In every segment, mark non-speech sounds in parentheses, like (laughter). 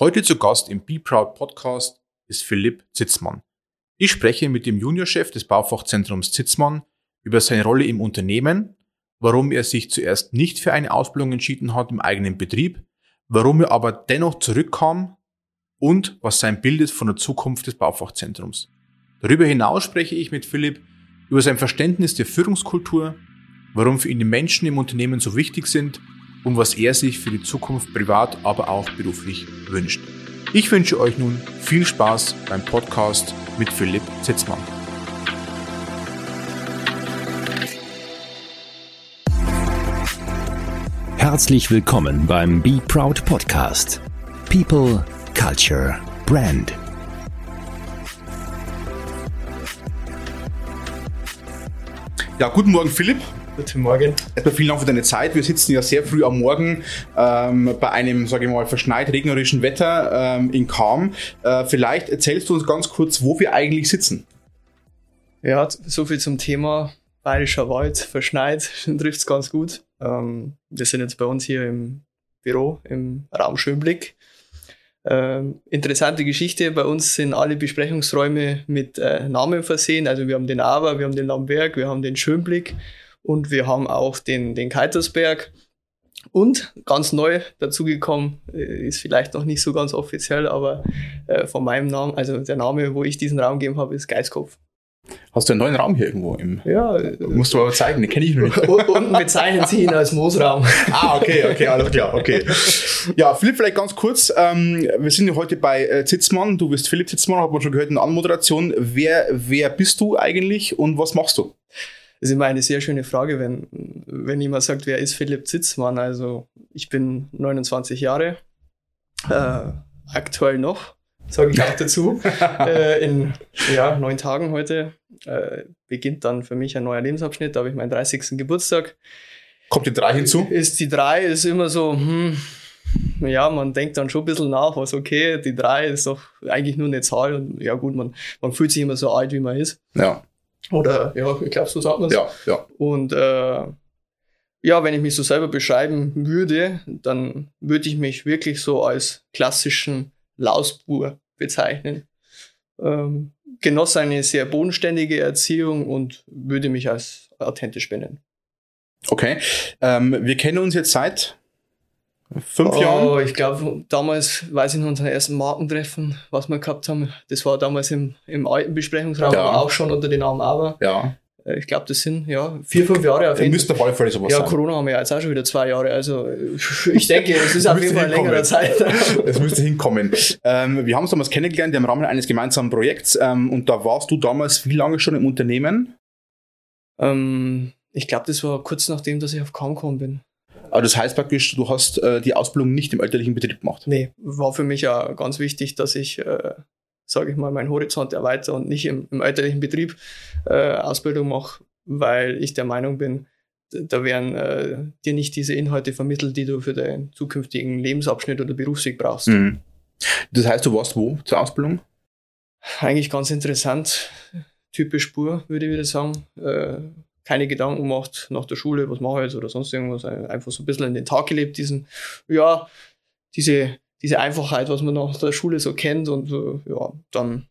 Heute zu Gast im Be Proud Podcast ist Philipp Zitzmann. Ich spreche mit dem Juniorchef des Baufachzentrums Zitzmann über seine Rolle im Unternehmen, warum er sich zuerst nicht für eine Ausbildung entschieden hat im eigenen Betrieb, warum er aber dennoch zurückkam und was sein Bild ist von der Zukunft des Baufachzentrums. Darüber hinaus spreche ich mit Philipp über sein Verständnis der Führungskultur, warum für ihn die Menschen im Unternehmen so wichtig sind und was er sich für die Zukunft privat, aber auch beruflich wünscht. Ich wünsche euch nun viel Spaß beim Podcast mit Philipp Zitzmann. Herzlich willkommen beim Be Proud Podcast. People, Culture, Brand. Ja, guten Morgen Philipp. Guten Morgen. Erstmal vielen Dank für deine Zeit. Wir sitzen ja sehr früh am Morgen ähm, bei einem, sage ich mal, verschneit regnerischen Wetter ähm, in Kam. Äh, vielleicht erzählst du uns ganz kurz, wo wir eigentlich sitzen. Ja, so viel zum Thema Bayerischer Wald, verschneit, (laughs) trifft es ganz gut. Ähm, wir sind jetzt bei uns hier im Büro, im Raum Schönblick. Ähm, interessante Geschichte, bei uns sind alle Besprechungsräume mit äh, Namen versehen. Also wir haben den Aber, wir haben den Lamberg, wir haben den Schönblick und wir haben auch den, den Keitersberg. Und ganz neu dazugekommen, äh, ist vielleicht noch nicht so ganz offiziell, aber äh, von meinem Namen, also der Name, wo ich diesen Raum gegeben habe, ist Geiskopf. Hast du einen neuen Raum hier irgendwo im? Ja. Musst du aber zeigen, den kenne ich noch nicht. (laughs) Unten bezeichnen sie ihn als Moosraum. (laughs) ah, okay, okay, alles klar, okay. Ja, Philipp, vielleicht ganz kurz. Ähm, wir sind heute bei äh, Zitzmann. Du bist Philipp Zitzmann, hat man schon gehört in der Anmoderation. Wer, wer bist du eigentlich und was machst du? Das ist immer eine sehr schöne Frage, wenn, wenn jemand sagt, wer ist Philipp Zitzmann? Also ich bin 29 Jahre, äh, aktuell noch, sage ich auch dazu. (laughs) äh, in ja, neun Tagen heute äh, beginnt dann für mich ein neuer Lebensabschnitt. Da habe ich meinen 30. Geburtstag. Kommt die drei hinzu? Ist die drei ist immer so, hm, ja, man denkt dann schon ein bisschen nach, was okay, die drei ist doch eigentlich nur eine Zahl und ja gut, man, man fühlt sich immer so alt, wie man ist. Ja. Oder ja, ich glaube, so sagt man es. Ja, ja. Und äh, ja, wenn ich mich so selber beschreiben würde, dann würde ich mich wirklich so als klassischen Lausbur bezeichnen. Ähm, genoss eine sehr bodenständige Erziehung und würde mich als authentisch benennen. Okay. Ähm, wir kennen uns jetzt seit fünf oh, Jahren. Ich glaube, damals weiß ich noch unsere ersten Markentreffen, was wir gehabt haben. Das war damals im, im alten Besprechungsraum, Ja. auch schon unter dem Namen Aber. Ja. Äh, Ich glaube, das sind ja vier, fünf Jahre auf jeden müsst auf alle Fälle sowas Ja, sein. Corona haben wir ja jetzt auch schon wieder zwei Jahre. Also äh, ich denke, es ist (laughs) auf Müsste jeden Fall längere. Zeit. (laughs) Es müsste hinkommen. Ähm, wir haben uns damals kennengelernt im Rahmen eines gemeinsamen Projekts ähm, und da warst du damals wie lange schon im Unternehmen? ähm, ich glaube, das war kurz nachdem, dass ich auf gekommen bin. Aber das heißt praktisch, du hast äh, die Ausbildung nicht im elterlichen Betrieb gemacht. Nee, war für mich ja ganz wichtig, dass ich, äh, sage ich mal, meinen Horizont erweitere und nicht im, im elterlichen Betrieb äh, Ausbildung mache, weil ich der Meinung bin, da werden äh, dir nicht diese Inhalte vermittelt, die du für deinen zukünftigen Lebensabschnitt oder Berufsweg brauchst. Mhm. Das heißt, du warst wo zur Ausbildung? Eigentlich ganz interessant. Typisch Spur, würde ich wieder sagen. Äh, keine Gedanken gemacht nach der Schule, was mache ich jetzt oder sonst irgendwas. Einfach so ein bisschen in den Tag gelebt, diesen, ja, diese, diese Einfachheit, was man nach der Schule so kennt. Und äh, ja, dann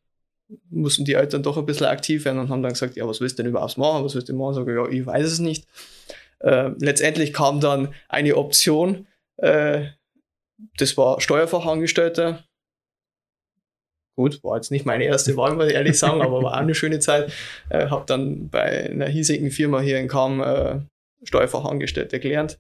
mussten die Eltern doch ein bisschen aktiv werden und haben dann gesagt, ja, was willst du denn überhaupt machen? Was willst du machen? Sag ich, ja, ich weiß es nicht. Äh, letztendlich kam dann eine Option, äh, das war Steuerfachangestellter. Gut, war jetzt nicht meine erste Wahl, muss ich ehrlich sagen, aber war auch eine schöne Zeit. Äh, habe dann bei einer hiesigen Firma hier in Kam äh, Steuerfachangestellter gelernt.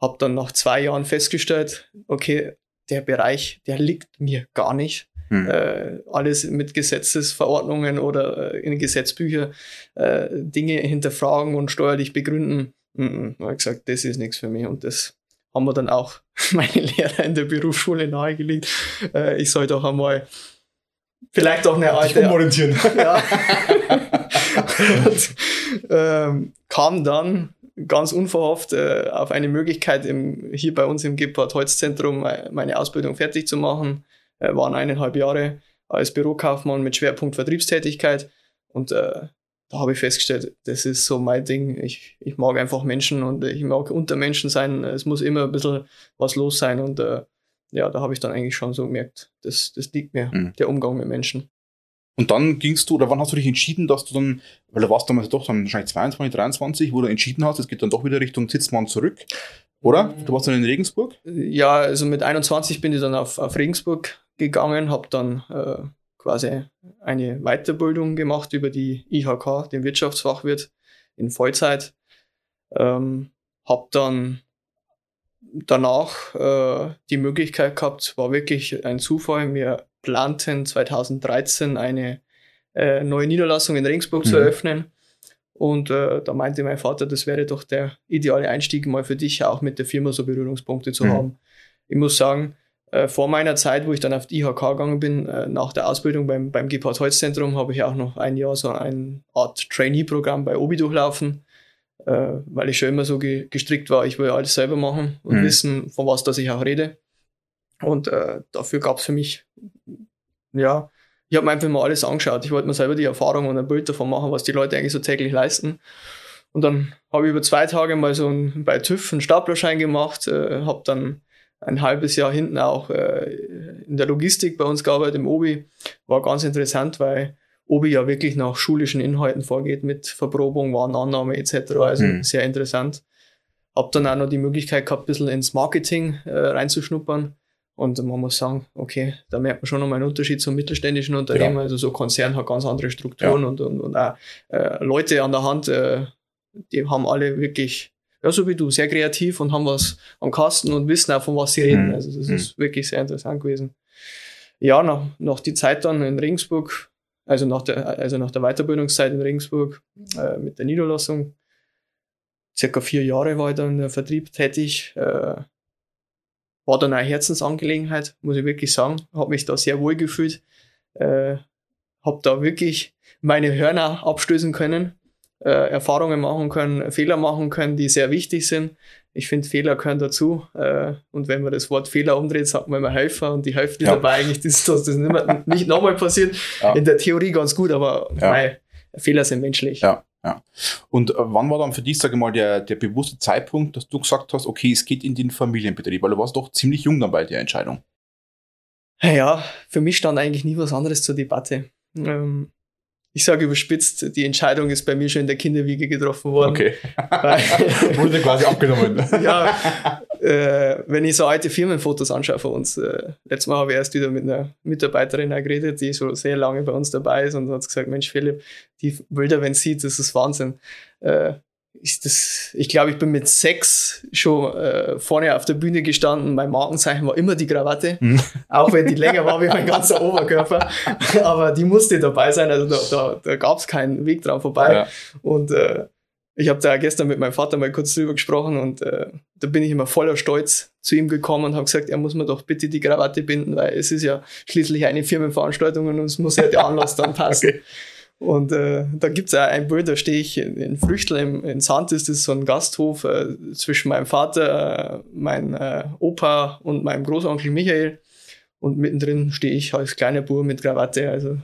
Habe dann nach zwei Jahren festgestellt, okay, der Bereich, der liegt mir gar nicht. Hm. Äh, alles mit Gesetzesverordnungen oder äh, in Gesetzbücher äh, Dinge hinterfragen und steuerlich begründen. Mhm. Da habe gesagt, das ist nichts für mich. Und das haben wir dann auch (laughs) meine Lehrer in der Berufsschule nahegelegt. Äh, ich soll doch einmal vielleicht auch eine alte umorientieren. (laughs) ja. (laughs) und, ähm, kam dann ganz unverhofft äh, auf eine Möglichkeit, im, hier bei uns im Gepard Holzzentrum äh, meine Ausbildung fertig zu machen. Äh, waren eineinhalb Jahre als Bürokaufmann mit Schwerpunkt Vertriebstätigkeit. Und äh, da habe ich festgestellt, das ist so mein Ding. Ich, ich mag einfach Menschen und ich mag unter Menschen sein. Es muss immer ein bisschen was los sein. Und äh, ja, da habe ich dann eigentlich schon so gemerkt, das, das liegt mir, mhm. der Umgang mit Menschen. Und dann gingst du, oder wann hast du dich entschieden, dass du dann, weil du warst damals doch dann wahrscheinlich 22, 23, wo du entschieden hast, es geht dann doch wieder Richtung Zitzmann zurück, oder? Mhm. Du warst dann in Regensburg? Ja, also mit 21 bin ich dann auf, auf Regensburg gegangen, habe dann äh, quasi eine Weiterbildung gemacht über die IHK, den Wirtschaftsfachwirt in Vollzeit. Ähm, habe dann danach äh, die Möglichkeit gehabt, war wirklich ein Zufall. Wir planten 2013 eine äh, neue Niederlassung in Regensburg mhm. zu eröffnen. Und äh, da meinte mein Vater, das wäre doch der ideale Einstieg mal für dich, auch mit der Firma so Berührungspunkte zu mhm. haben. Ich muss sagen, äh, vor meiner Zeit, wo ich dann auf die IHK gegangen bin, äh, nach der Ausbildung beim, beim Gebhard Holz Zentrum, habe ich auch noch ein Jahr so eine Art Trainee-Programm bei Obi durchlaufen äh, weil ich schon immer so ge gestrickt war, ich will alles selber machen und mhm. wissen, von was dass ich auch rede. Und äh, dafür gab es für mich, ja, ich habe mir einfach mal alles angeschaut. Ich wollte mir selber die Erfahrung und ein Bild davon machen, was die Leute eigentlich so täglich leisten. Und dann habe ich über zwei Tage mal so ein, bei TÜV einen Staplerschein gemacht, äh, habe dann ein halbes Jahr hinten auch äh, in der Logistik bei uns gearbeitet, im OBI. War ganz interessant, weil Obi ja wirklich nach schulischen Inhalten vorgeht mit Verprobung, Warenannahme etc. Also mhm. sehr interessant. Hab dann auch noch die Möglichkeit gehabt, ein bisschen ins Marketing äh, reinzuschnuppern. Und man muss sagen, okay, da merkt man schon nochmal einen Unterschied zum mittelständischen Unternehmen. Ja. Also so Konzern hat ganz andere Strukturen ja. und, und, und auch äh, Leute an der Hand, äh, die haben alle wirklich, ja, so wie du, sehr kreativ und haben was am Kasten und wissen auch, von was sie reden. Mhm. Also das mhm. ist wirklich sehr interessant gewesen. Ja, nach, nach die Zeit dann in Regensburg also nach der, also nach der Weiterbildungszeit in Regensburg äh, mit der Niederlassung. Circa vier Jahre war ich dann in der Vertrieb tätig. Äh, war dann eine Herzensangelegenheit, muss ich wirklich sagen. Habe mich da sehr wohl gefühlt. Äh, habe da wirklich meine Hörner abstößen können, äh, Erfahrungen machen können, Fehler machen können, die sehr wichtig sind ich finde, Fehler gehören dazu. Äh, und wenn man das Wort Fehler umdreht, sagt man immer Helfer und die Hälfte ja. dabei eigentlich, dass das nicht, (laughs) nicht nochmal passiert. Ja. In der Theorie ganz gut, aber ja. nein, Fehler sind menschlich. Ja. Ja. Und äh, wann war dann für dich, sage ich mal, der, der bewusste Zeitpunkt, dass du gesagt hast, okay, es geht in den Familienbetrieb, weil du warst doch ziemlich jung dann bei der Entscheidung. Ja, für mich stand eigentlich nie was anderes zur Debatte. Ähm, ich sage überspitzt, die Entscheidung ist bei mir schon in der Kinderwiege getroffen worden. Okay. (laughs) Wurde quasi abgenommen. (laughs) ja, äh, wenn ich so alte Firmenfotos anschaue von uns, äh, letztes Mal habe ich erst wieder mit einer Mitarbeiterin geredet, die schon sehr lange bei uns dabei ist und hat gesagt, Mensch Philipp, die Bilder, wenn sie sieht, das ist Wahnsinn. Äh, ich, das, ich glaube, ich bin mit sechs schon äh, vorne auf der Bühne gestanden. Mein Markenzeichen war immer die Krawatte, mhm. (laughs) auch wenn die länger war wie mein ganzer (laughs) Oberkörper. Aber die musste dabei sein, also da, da, da gab es keinen Weg dran vorbei. Ja. Und äh, ich habe da gestern mit meinem Vater mal kurz drüber gesprochen und äh, da bin ich immer voller Stolz zu ihm gekommen und habe gesagt, er muss mir doch bitte die Krawatte binden, weil es ist ja schließlich eine Firmenveranstaltung und es muss ja der Anlass dann (laughs) passen. Okay. Und äh, da gibt's auch ein Bild, da stehe ich in, in Früchtel im, in Sand, ist das so ein Gasthof äh, zwischen meinem Vater, äh, mein äh, Opa und meinem Großonkel Michael. Und mittendrin stehe ich als kleiner Bub mit Krawatte. Also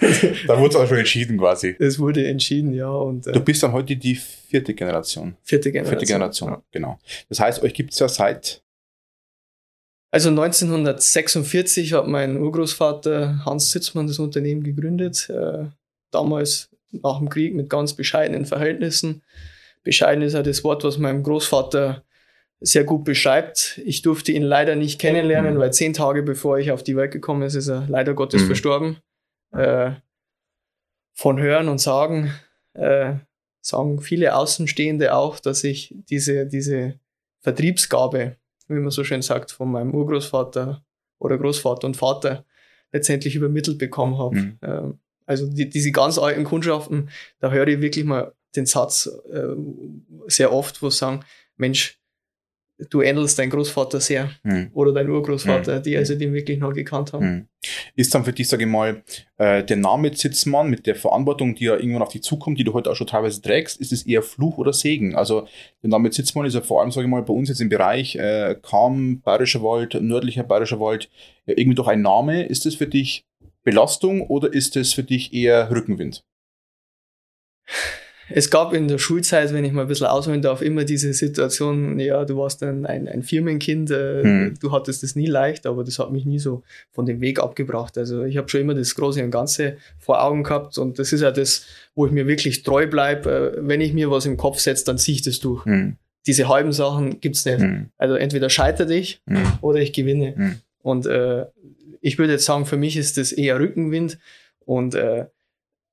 (laughs) da wurde es auch schon entschieden quasi. Es wurde entschieden, ja. Und, äh, du bist dann heute die vierte Generation. Vierte Generation. Vierte Generation, ja. genau. Das heißt, euch gibt's ja seit also 1946 hat mein Urgroßvater Hans Sitzmann das Unternehmen gegründet. Damals nach dem Krieg mit ganz bescheidenen Verhältnissen. Bescheiden ist ja das Wort, was mein Großvater sehr gut beschreibt. Ich durfte ihn leider nicht kennenlernen, mhm. weil zehn Tage bevor ich auf die Welt gekommen ist, ist er leider Gottes mhm. verstorben. Äh, von Hören und Sagen äh, sagen viele Außenstehende auch, dass ich diese, diese Vertriebsgabe, wie man so schön sagt, von meinem Urgroßvater oder Großvater und Vater letztendlich übermittelt bekommen habe. Mhm. Ähm, also die, diese ganz alten Kundschaften, da höre ich wirklich mal den Satz äh, sehr oft, wo sie sagen, Mensch, du ähnelst deinen Großvater sehr hm. oder deinen Urgroßvater, hm. die also den wirklich noch gekannt haben. Hm. Ist dann für dich, sage ich mal, äh, der Name Zitzmann mit der Verantwortung, die ja irgendwann auf dich zukommt, die du heute auch schon teilweise trägst, ist es eher Fluch oder Segen? Also der Name Zitzmann ist ja vor allem, sage ich mal, bei uns jetzt im Bereich äh, Kam, Bayerischer Wald, nördlicher Bayerischer Wald, ja, irgendwie doch ein Name. Ist es für dich Belastung oder ist es für dich eher Rückenwind? es gab in der Schulzeit, wenn ich mal ein bisschen ausholen darf, immer diese Situation, ja, du warst ein, ein, ein Firmenkind, äh, hm. du hattest es nie leicht, aber das hat mich nie so von dem Weg abgebracht. Also ich habe schon immer das Große und Ganze vor Augen gehabt und das ist ja das, wo ich mir wirklich treu bleibe. Äh, wenn ich mir was im Kopf setze, dann ziehe ich das durch. Hm. Diese halben Sachen gibt's nicht. Hm. Also entweder scheitere ich hm. oder ich gewinne. Hm. Und äh, ich würde jetzt sagen, für mich ist das eher Rückenwind und äh,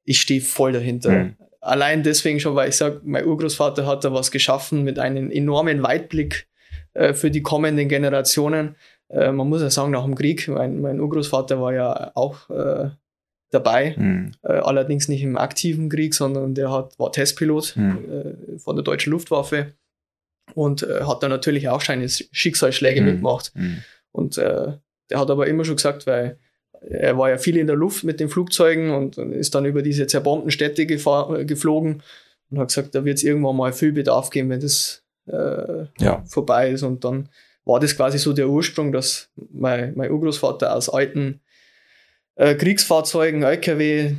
ich stehe voll dahinter. Mhm. Allein deswegen schon, weil ich sage, mein Urgroßvater hat da was geschaffen mit einem enormen Weitblick äh, für die kommenden Generationen. Äh, man muss ja sagen, nach dem Krieg, mein, mein Urgroßvater war ja auch äh, dabei, mhm. allerdings nicht im aktiven Krieg, sondern der hat, war Testpilot mhm. von der deutschen Luftwaffe und hat da natürlich auch seine Schicksalsschläge mhm. mitgemacht. Hm. Und der hat aber immer schon gesagt, weil er war ja viel in der Luft mit den Flugzeugen und ist dann über diese zerbombten Städte gefahr, geflogen und hat gesagt, da wird es irgendwann mal viel Bedarf geben, wenn das äh, ja. vorbei ist. Und dann war das quasi so der Ursprung, dass mein, mein Urgroßvater aus alten äh, Kriegsfahrzeugen, LKW, äh,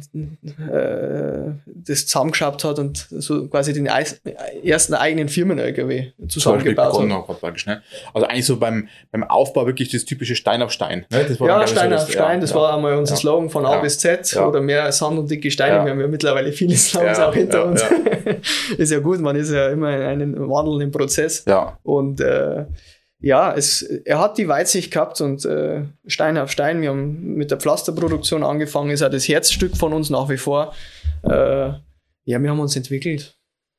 das zusammengeschraubt hat und so quasi den ersten eigenen Firmen-LKW zusammengebaut hat. Praktisch, ne? Also eigentlich so beim, beim Aufbau wirklich das typische Stein auf Stein. Ne? ja, Stein so auf das, Stein, ja, das ja, war einmal unser ja, Slogan von A bis Z oder mehr Sand und dicke Steine. Wir haben ja mittlerweile viele Slogans auch hinter uns. (laughs) ist ja gut, man ist ja immer in einem wandelnden Prozess. Ja. Und äh, ja, es, er hat die Weitsicht gehabt und äh, Stein auf Stein. Wir haben mit der Pflasterproduktion angefangen, ist ja das Herzstück von uns nach wie vor. Äh, ja, wir haben uns entwickelt.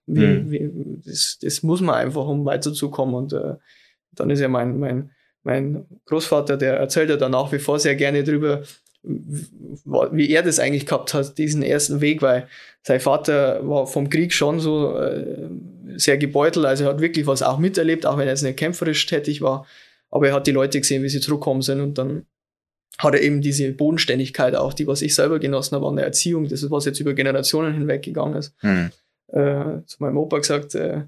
Wie, mhm. wie, das, das muss man einfach, um weiterzukommen. Und äh, dann ist ja mein, mein, mein Großvater, der erzählt ja da nach wie vor sehr gerne drüber, wie er das eigentlich gehabt hat, diesen ersten Weg, weil sein Vater war vom Krieg schon so äh, sehr gebeutelt, also er hat wirklich was auch miterlebt, auch wenn er jetzt nicht kämpferisch tätig war, aber er hat die Leute gesehen, wie sie zurückkommen sind und dann hat er eben diese Bodenständigkeit auch, die was ich selber genossen habe an der Erziehung, das ist was jetzt über Generationen hinweg gegangen ist. Mhm. Äh, zu meinem Opa gesagt, äh,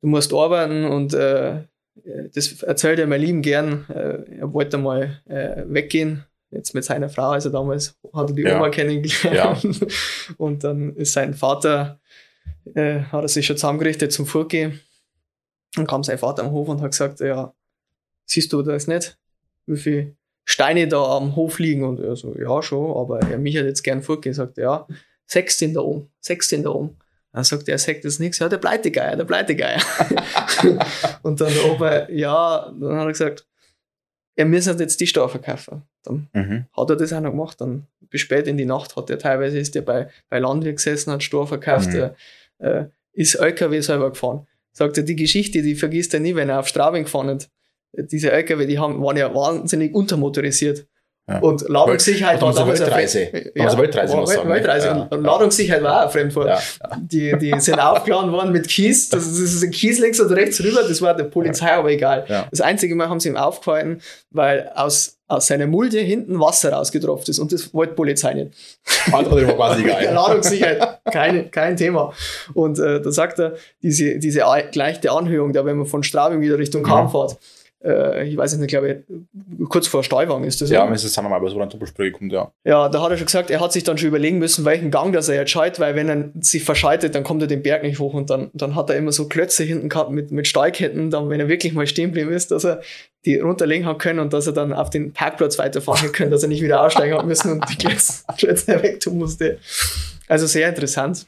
du musst arbeiten und äh, das erzählt er mir lieben gern. Äh, er wollte mal äh, weggehen jetzt mit seiner Frau, also damals hat er die ja. Oma kennengelernt. Ja. (laughs) Und dann ist sein Vater, äh, hat er sich schon zusammengerichtet zum Vorgehen. Dann kam sein Vater am Hof und hat gesagt, ja, siehst du das nicht? Wie viele Steine da am Hof liegen? Und er so, ja, schon, aber er mich hat jetzt gern vorgehen. Sagt, ja, sechs sind da oben, sechs sind da oben. Dann sagt er, sagt das nichts, ja, der Pleitegeier, der Pleitegeier. (laughs) und dann der Opa, ja, dann hat er gesagt, er müsste jetzt die Steuer verkaufen. Dann mhm. hat er das auch noch gemacht. Dann bis spät in die Nacht hat er teilweise ist er bei, bei Landwirt gesessen, hat Steuer verkauft, mhm. er, äh, ist LKW selber gefahren. Sagt er, die Geschichte, die vergisst er nie, wenn er auf Straubing gefahren ist. Diese LKW, die haben, waren ja wahnsinnig untermotorisiert. Ja. Und Ladungssicherheit war damals Weltreise. Ja, also Weltreise, war Welt, Weltreise. Ja. Und Ladungssicherheit war auch ein Fremdwort. Ja. Die, die sind (laughs) aufgeladen worden mit Kies. Das ist, das ist ein Kies links und rechts rüber. Das war der Polizei aber egal. Das einzige Mal haben sie ihm aufgehalten, weil aus, aus seiner Mulde hinten Wasser rausgetropft ist. Und das wollte die Polizei nicht. Andere war quasi (laughs) egal. Ladungssicherheit, keine, kein Thema. Und äh, da sagt er, diese, diese gleiche Anhöhung, da wenn man von Straubing wieder Richtung Kahn fährt, äh, ich weiß nicht, glaube ich, kurz vor Steuerwagen ist das. Ja, wenn es das einmal, so ein Doppelspray kommt, ja. Ja, da hat er schon gesagt, er hat sich dann schon überlegen müssen, welchen Gang das er jetzt schaltet, weil wenn er sich verschaltet, dann kommt er den Berg nicht hoch und dann, dann hat er immer so Klötze hinten gehabt mit, mit Steigketten, dann, wenn er wirklich mal stehen geblieben ist, dass er die runterlegen hat können und dass er dann auf den Parkplatz weiterfahren kann, dass er nicht wieder aussteigen hat müssen und die Klötze, (laughs) Klötze weg tun musste. Also sehr interessant.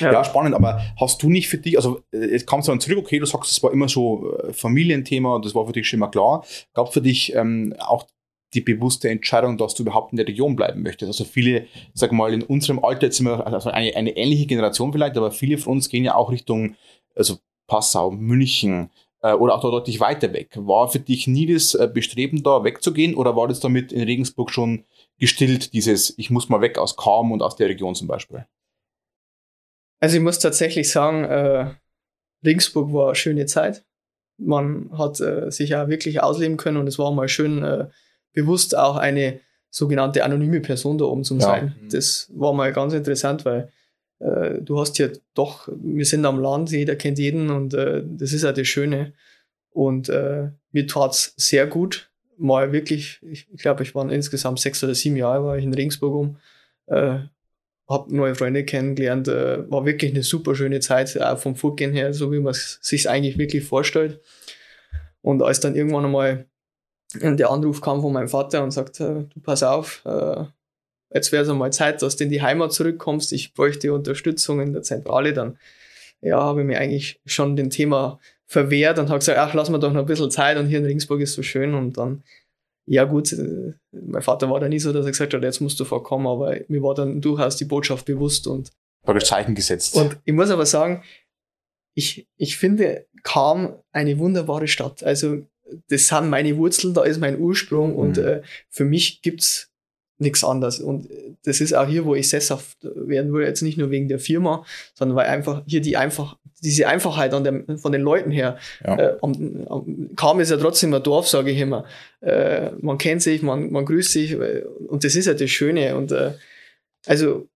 Ja. ja. spannend, aber hast du nicht für dich, also jetzt kam es dann zurück, okay, du sagst, es war immer so äh, Familienthema, das war für dich schon immer klar. Gab es für dich ähm, auch die bewusste Entscheidung, dass du überhaupt in der Region bleiben möchtest? Also viele, sag mal, in unserem Alter, jetzt sind wir also eine, eine ähnliche Generation vielleicht, aber viele von uns gehen ja auch Richtung, also Passau, München, äh, oder auch deutlich weiter weg. War für dich nie das äh, Bestreben, da wegzugehen oder war das damit in Regensburg schon gestillt, dieses, ich muss mal weg aus Kam und aus der Region zum Beispiel? Also ich muss tatsächlich sagen, äh, Regensburg war eine schöne Zeit. Man hat äh, sich ja wirklich ausleben können und es war mal schön äh, bewusst auch eine sogenannte anonyme Person da oben zu ja. sein. Das war mal ganz interessant, weil äh, du hast ja doch, wir sind am Land, jeder kennt jeden und äh, das ist ja das Schöne. Und äh, mir tat's sehr gut. Mal wirklich, ich, ich glaube, ich war insgesamt sechs oder sieben Jahre war ich in Regensburg um. Äh, habe neue Freunde kennengelernt, äh, war wirklich eine super schöne Zeit, auch vom Vorgehen her, so wie man es sich eigentlich wirklich vorstellt. Und als dann irgendwann einmal der Anruf kam von meinem Vater und sagt, äh, du pass auf, äh, jetzt wäre es einmal Zeit, dass du in die Heimat zurückkommst, ich bräuchte Unterstützung in der Zentrale, dann ja, habe ich mir eigentlich schon dem Thema verwehrt und habe gesagt, ach, lass mir doch noch ein bisschen Zeit und hier in Ringsburg ist so schön. Und dann, ja gut, äh, mein Vater war da nie so, dass er gesagt hat, jetzt musst du vorkommen, aber mir war dann durchaus die Botschaft bewusst und praktisch Zeichen gesetzt. Und ich muss aber sagen, ich, ich finde Kam eine wunderbare Stadt. Also das sind meine Wurzeln, da ist mein Ursprung und mhm. äh, für mich gibt's nichts anderes. Und das ist auch hier, wo ich sesshaft werden will, jetzt nicht nur wegen der Firma, sondern weil einfach hier die einfach, diese Einfachheit an der, von den Leuten her, ja. äh, am, am, kaum ist ja trotzdem ein Dorf, sage ich immer. Äh, man kennt sich, man, man grüßt sich äh, und das ist ja das Schöne. Und äh, also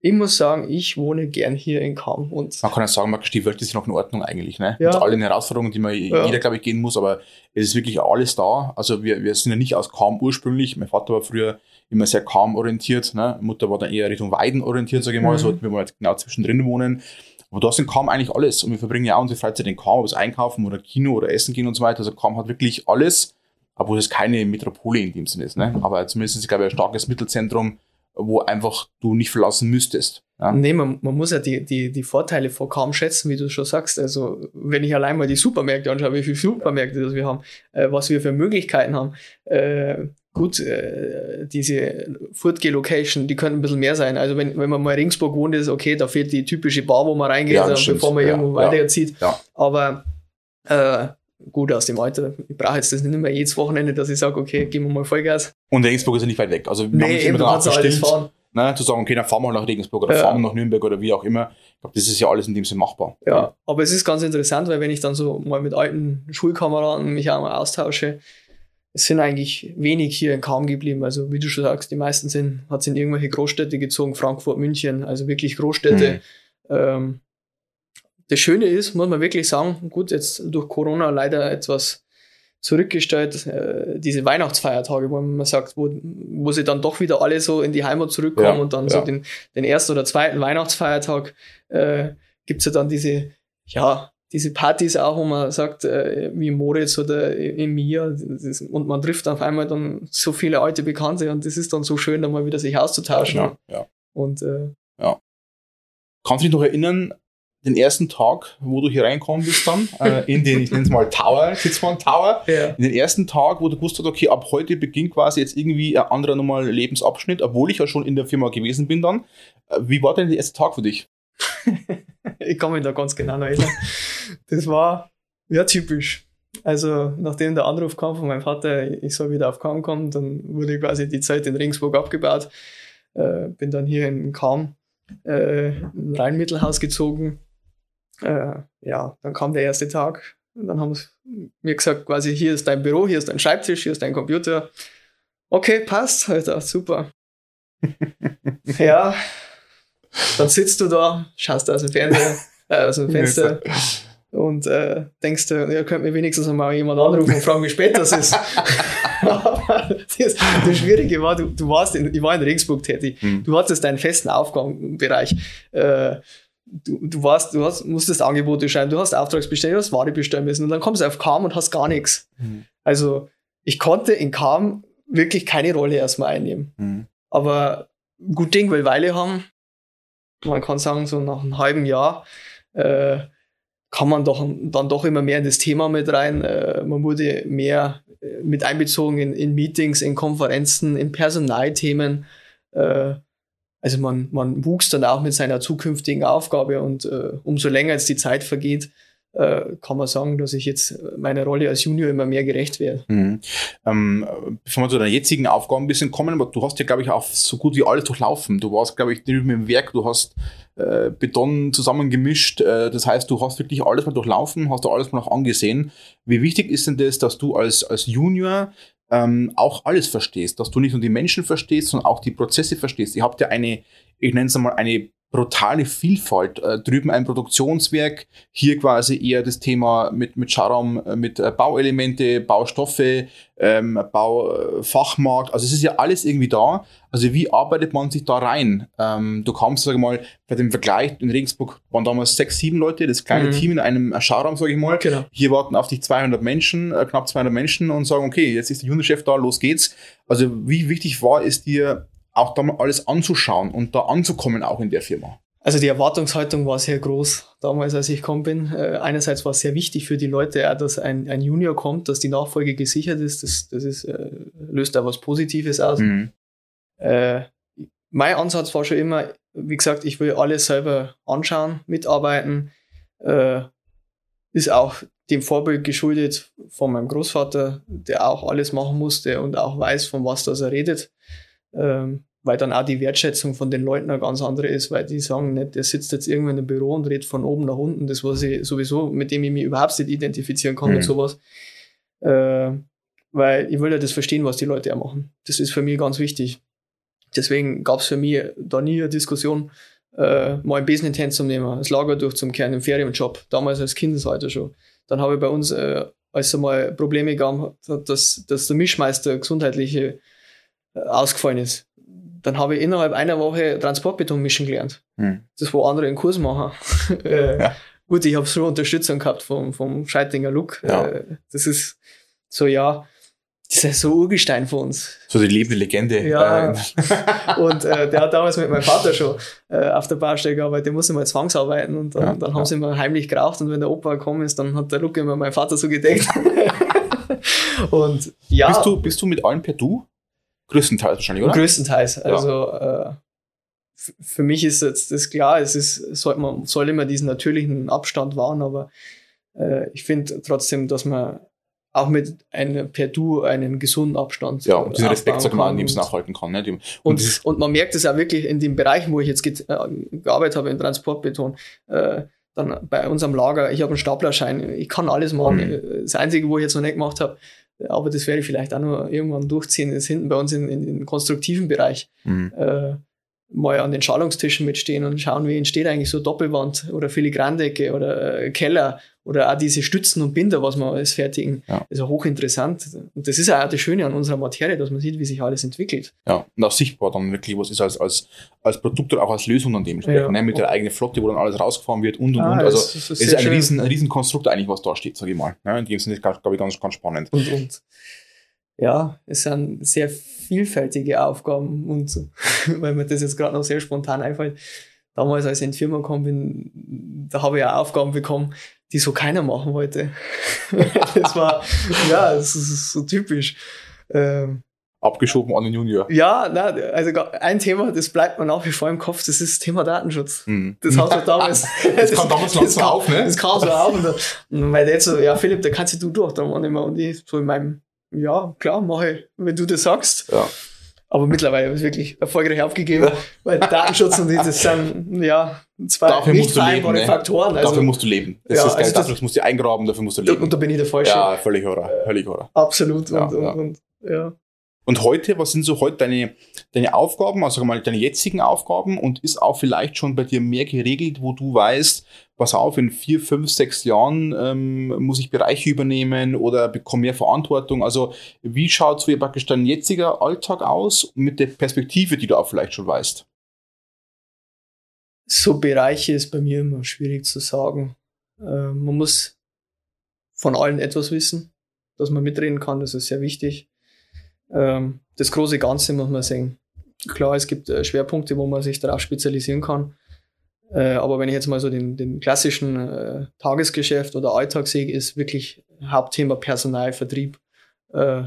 ich muss sagen, ich wohne gern hier in Kam. Und man kann ja sagen, die Welt ist noch in Ordnung eigentlich. Ne? Ja. Mit allen Herausforderungen, die man ja. jeder, glaube ich, gehen muss, aber es ist wirklich alles da. Also wir, wir sind ja nicht aus Kam ursprünglich. Mein Vater war früher immer sehr Kam orientiert. Ne? Mutter war dann eher Richtung Weiden orientiert, sage ich mal. Mhm. So, wir halt genau zwischendrin wohnen. Aber da sind Kam eigentlich alles. Und wir verbringen ja auch unsere Freizeit in Kam, ob es einkaufen oder Kino oder Essen gehen und so weiter. Also Kam hat wirklich alles, obwohl es keine Metropole in dem Sinne ist. Ne? Aber zumindest ist es, glaube ich, ein starkes Mittelzentrum wo einfach du nicht verlassen müsstest. Ja? Nee, man, man muss ja die, die, die Vorteile vor kaum schätzen, wie du schon sagst. Also, wenn ich allein mal die Supermärkte anschaue, wie viele Supermärkte das wir haben, äh, was wir für Möglichkeiten haben. Äh, gut, äh, diese Furtge-Location, die könnten ein bisschen mehr sein. Also, wenn, wenn man mal in Ringsburg wohnt, ist okay, da fehlt die typische Bar, wo man reingeht, ja, bevor man ja, irgendwo weiterzieht. Ja. Aber äh, gut aus dem Alter. Ich brauche jetzt das nicht mehr jedes Wochenende, dass ich sage, okay, gehen wir mal Vollgas. Und Regensburg ist ja nicht weit weg. Also wir nee, haben uns immer danach bestimmt, ne, zu sagen, okay, dann fahren wir nach Regensburg oder ja. fahren wir nach Nürnberg oder wie auch immer. Ich glaube, das ist ja alles in dem Sinne machbar. Ja, aber es ist ganz interessant, weil wenn ich dann so mal mit alten Schulkameraden mich auch mal austausche, es sind eigentlich wenig hier in Kam geblieben. Also wie du schon sagst, die meisten sind, hat es in irgendwelche Großstädte gezogen, Frankfurt, München, also wirklich Großstädte. Mhm. Ähm, das Schöne ist, muss man wirklich sagen, gut, jetzt durch Corona leider etwas zurückgestellt, äh, diese Weihnachtsfeiertage, wo man sagt, wo, wo sie dann doch wieder alle so in die Heimat zurückkommen ja, und dann ja. so den, den ersten oder zweiten Weihnachtsfeiertag äh, gibt es ja dann diese, ja, diese Partys auch, wo man sagt, äh, wie Moritz oder in mir, das, und man trifft auf einmal dann so viele alte Bekannte und das ist dann so schön, dann mal wieder sich auszutauschen. Ja, ja. Und äh, ja. Kannst du dich noch erinnern, den ersten Tag, wo du hier reinkommen bist dann, äh, in den, ich nenne es mal Tower, Sitzmann Tower, ja. in den ersten Tag, wo du gewusst hast, okay, ab heute beginnt quasi jetzt irgendwie ein anderer normal Lebensabschnitt, obwohl ich ja schon in der Firma gewesen bin dann. Äh, wie war denn der erste Tag für dich? (laughs) ich kann mich da ganz genau erinnern. Das war ja typisch. Also, nachdem der Anruf kam von meinem Vater, ich soll wieder auf Kam kommen, dann wurde quasi die Zeit in Ringsburg abgebaut. Äh, bin dann hier in Kam äh, Rheinmittelhaus gezogen äh, ja, dann kam der erste Tag und dann haben sie mir gesagt, quasi, hier ist dein Büro, hier ist dein Schreibtisch, hier ist dein Computer. Okay, passt, Alter, super. (laughs) ja, dann sitzt du da, schaust aus dem Fernseher, äh, aus dem (laughs) Fenster und äh, denkst du, ja, könnte mir wenigstens mal jemand anrufen und fragen, wie spät das ist. (laughs) das, das, Schwierige war, du, du warst in, ich war in Regensburg tätig, hm. du hattest deinen festen Aufgabenbereich. Äh, du, du warst, du hast, musstest Angebote schreiben, du hast Auftragsbestellung, du hast Ware bestellen müssen und dann kommst du auf Kam und hast gar nichts. Mhm. Also ich konnte in Kam wirklich keine Rolle erstmal einnehmen. Mhm. Aber gut Ding will Weile haben. Man kann sagen, so nach einem halben Jahr äh, kann man doch dann doch immer mehr in das Thema mit rein. Äh, man wurde mehr äh, mit einbezogen in, in, Meetings, in Konferenzen, in Personalthemen. Äh, also man, man wuchs dann auch mit seiner zukünftigen Aufgabe und äh, umso länger jetzt die Zeit vergeht, äh, kann man sagen, dass ich jetzt meiner Rolle als Junior immer mehr gerecht werde. Mhm. Ähm, bevor wir zu deiner jetzigen Aufgabe ein bisschen kommen, aber du hast ja, glaube ich, auch so gut wie alles durchlaufen. Du warst, glaube ich, drüben im Werk, du hast äh, Beton zusammengemischt, äh, das heißt, du hast wirklich alles mal durchlaufen, hast du alles mal noch angesehen. Wie wichtig ist denn das, dass du als, als Junior ähm, auch alles verstehst, dass du nicht nur die Menschen verstehst, sondern auch die Prozesse verstehst. Ihr habt ja eine, ich nenne es mal eine brutale Vielfalt. Äh, drüben ein Produktionswerk, hier quasi eher das Thema mit, mit Schauraum, äh, mit äh, Bauelemente, Baustoffe, ähm, Baufachmarkt. Also es ist ja alles irgendwie da. Also wie arbeitet man sich da rein? Ähm, du kamst, sag ich mal, bei dem Vergleich in Regensburg waren damals sechs, sieben Leute, das kleine mhm. Team in einem Schauraum, sage ich mal. Genau. Hier warten auf dich 200 Menschen, äh, knapp 200 Menschen und sagen, okay, jetzt ist der Juniorchef da, los geht's. Also wie wichtig war es dir, auch da mal alles anzuschauen und da anzukommen, auch in der Firma? Also die Erwartungshaltung war sehr groß damals, als ich gekommen bin. Äh, einerseits war es sehr wichtig für die Leute, auch, dass ein, ein Junior kommt, dass die Nachfolge gesichert ist. Das, das ist, äh, löst da was Positives aus. Mhm. Äh, mein Ansatz war schon immer, wie gesagt, ich will alles selber anschauen, mitarbeiten. Äh, ist auch dem Vorbild geschuldet von meinem Großvater, der auch alles machen musste und auch weiß, von was das er redet. Ähm, weil dann auch die Wertschätzung von den Leuten eine ganz andere ist, weil die sagen nicht, der sitzt jetzt irgendwo in einem Büro und redet von oben nach unten, das was ich sowieso, mit dem ich mich überhaupt nicht identifizieren kann mhm. mit sowas. Äh, weil ich will ja das verstehen, was die Leute auch machen. Das ist für mich ganz wichtig. Deswegen gab es für mich da nie eine Diskussion, äh, mal ein Besen in die Hand zu nehmen, das Lager durchzukehren im Ferienjob, damals als Kindesalter schon. Dann habe ich bei uns, äh, als es mal Probleme gab, dass, dass der Mischmeister gesundheitliche äh, ausgefallen ist dann habe ich innerhalb einer Woche Transportbeton mischen gelernt. Hm. Das, wo andere einen Kurs machen. (laughs) äh, ja. Gut, ich habe so Unterstützung gehabt vom, vom Scheitinger Look. Ja. Äh, das ist so, ja, das ist so Urgestein für uns. So die lebende Legende. Ja. Äh. (laughs) und äh, der hat damals mit meinem Vater schon äh, auf der Baustelle gearbeitet, der musste mal zwangsarbeiten und dann, ja, dann haben ja. sie immer heimlich geraucht und wenn der Opa gekommen ist, dann hat der Luke immer meinen Vater so gedeckt. (laughs) und ja. Bist du, bist du mit allen per Du? Größtenteils wahrscheinlich, oder? Größtenteils. Also äh, für mich ist jetzt das klar, es ist, soll, man soll immer diesen natürlichen Abstand wahren, aber äh, ich finde trotzdem, dass man auch mit einem per Du einen gesunden Abstand. Ja, und diesen Respekt sollte man an dem nachhalten kann. Ne? Und, und, und, man merkt es auch wirklich in den Bereichen, wo ich jetzt äh, gearbeitet habe, im Transportbeton. Äh, dann bei unserem Lager, ich habe einen Staplerschein, ich kann alles machen. Mhm. Das Einzige, wo ich jetzt noch nicht gemacht habe, aber das werde ich vielleicht auch noch irgendwann durchziehen, ist hinten bei uns in, in den konstruktiven Bereich. Mhm. Äh, mal an den Schalungstischen mitstehen und schauen, wie entsteht eigentlich so Doppelwand oder Filigrandecke oder äh, Keller oder auch diese Stützen und Binder, was wir alles fertigen. Ja. Ist ja hochinteressant. Und das ist auch das Schöne an unserer Materie, dass man sieht, wie sich alles entwickelt. Ja, und auch sichtbar dann wirklich, was ist als, als, als Produkt oder auch als Lösung dann dementsprechend, ja. ne? mit der eigenen Flotte, wo dann alles rausgefahren wird und und ah, und. Also es ist, ist, ein, riesen, ein riesen Konstrukt eigentlich, was da steht, sage ich mal. Ne? In dem Sinne, glaube ich, ganz, ganz spannend. Und, und ja, es sind sehr vielfältige Aufgaben und (laughs) weil mir das jetzt gerade noch sehr spontan einfällt, damals, als ich in die Firma gekommen bin, da habe ich auch Aufgaben bekommen, die so keiner machen wollte. (laughs) das war, ja, das ist so typisch. Ähm, Abgeschoben an den Junior. Ja, na, also ein Thema, das bleibt mir nach wie vor im Kopf, das ist das Thema Datenschutz. Mhm. Das hat so damals. das, (laughs) das kam damals (laughs) das, so auf, ne? Das kam so auf. Und, und mein Dad so, ja, Philipp, da kannst du durch, da nicht mehr. Und ich so in meinem ja, klar, mache ich, wenn du das sagst. Ja. Aber mittlerweile habe ich es wirklich erfolgreich aufgegeben, ja. weil Datenschutz und das (laughs) sind ja zwei dafür nicht vereinbare ne? Faktoren. Also, dafür musst du leben. Das ja, ist geil, also dafür musst du eingraben, dafür musst du leben. Und da bin ich der Falsche. Ja, völlig oder, völlig oder. Absolut. Ja, und, und, und, ja. Und heute, was sind so heute deine, deine Aufgaben, also mal deine jetzigen Aufgaben und ist auch vielleicht schon bei dir mehr geregelt, wo du weißt, pass auf, in vier, fünf, sechs Jahren ähm, muss ich Bereiche übernehmen oder bekomme mehr Verantwortung. Also wie schaut so praktisch dein jetziger Alltag aus mit der Perspektive, die du auch vielleicht schon weißt? So Bereiche ist bei mir immer schwierig zu sagen. Äh, man muss von allen etwas wissen, dass man mitreden kann, das ist sehr wichtig. Ähm, das große Ganze muss man sehen. Klar, es gibt äh, Schwerpunkte, wo man sich darauf spezialisieren kann. Äh, aber wenn ich jetzt mal so den, den klassischen äh, Tagesgeschäft oder Alltag sehe, ist wirklich Hauptthema Personal, Vertrieb äh,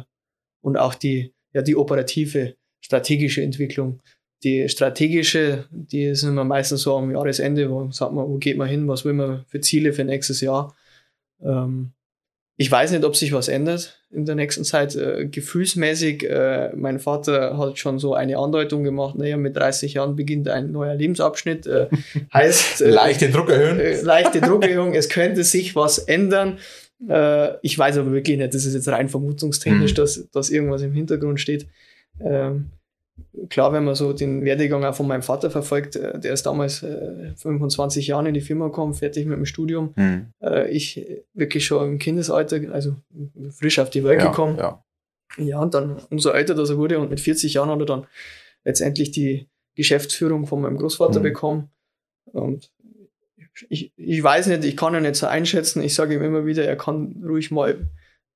und auch die, ja, die operative, strategische Entwicklung. Die strategische, die ist immer meistens so am Jahresende, wo sagt man, wo geht man hin, was will man für Ziele für nächstes Jahr. Ähm, ich weiß nicht, ob sich was ändert in der nächsten Zeit. Äh, gefühlsmäßig, äh, mein Vater hat schon so eine Andeutung gemacht, naja, mit 30 Jahren beginnt ein neuer Lebensabschnitt. Äh, (laughs) heißt. Äh, leichte Druckerhöhung. Äh, leichte Druckerhöhung, es könnte sich was ändern. Äh, ich weiß aber wirklich nicht, das ist jetzt rein vermutungstechnisch, mhm. dass, dass irgendwas im Hintergrund steht. Ähm, klar, wenn man so den Werdegang auch von meinem Vater verfolgt, äh, der ist damals äh, 25 Jahre in die Firma gekommen, fertig mit dem Studium. Mhm. Äh, ich wirklich schon im Kindesalter, also frisch auf die Welt ja, gekommen. Ja. ja, und dann umso älter dass er wurde und mit 40 Jahren hat er dann letztendlich die Geschäftsführung von meinem Großvater mhm. bekommen. Und ich, ich weiß nicht, ich kann ihn nicht so einschätzen. Ich sage ihm immer wieder, er kann ruhig mal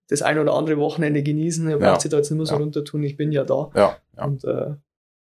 das ein oder andere Wochenende genießen. Er braucht sich da jetzt nicht mehr so runter tun. Ich bin ja da. Ja, ja. Und, äh,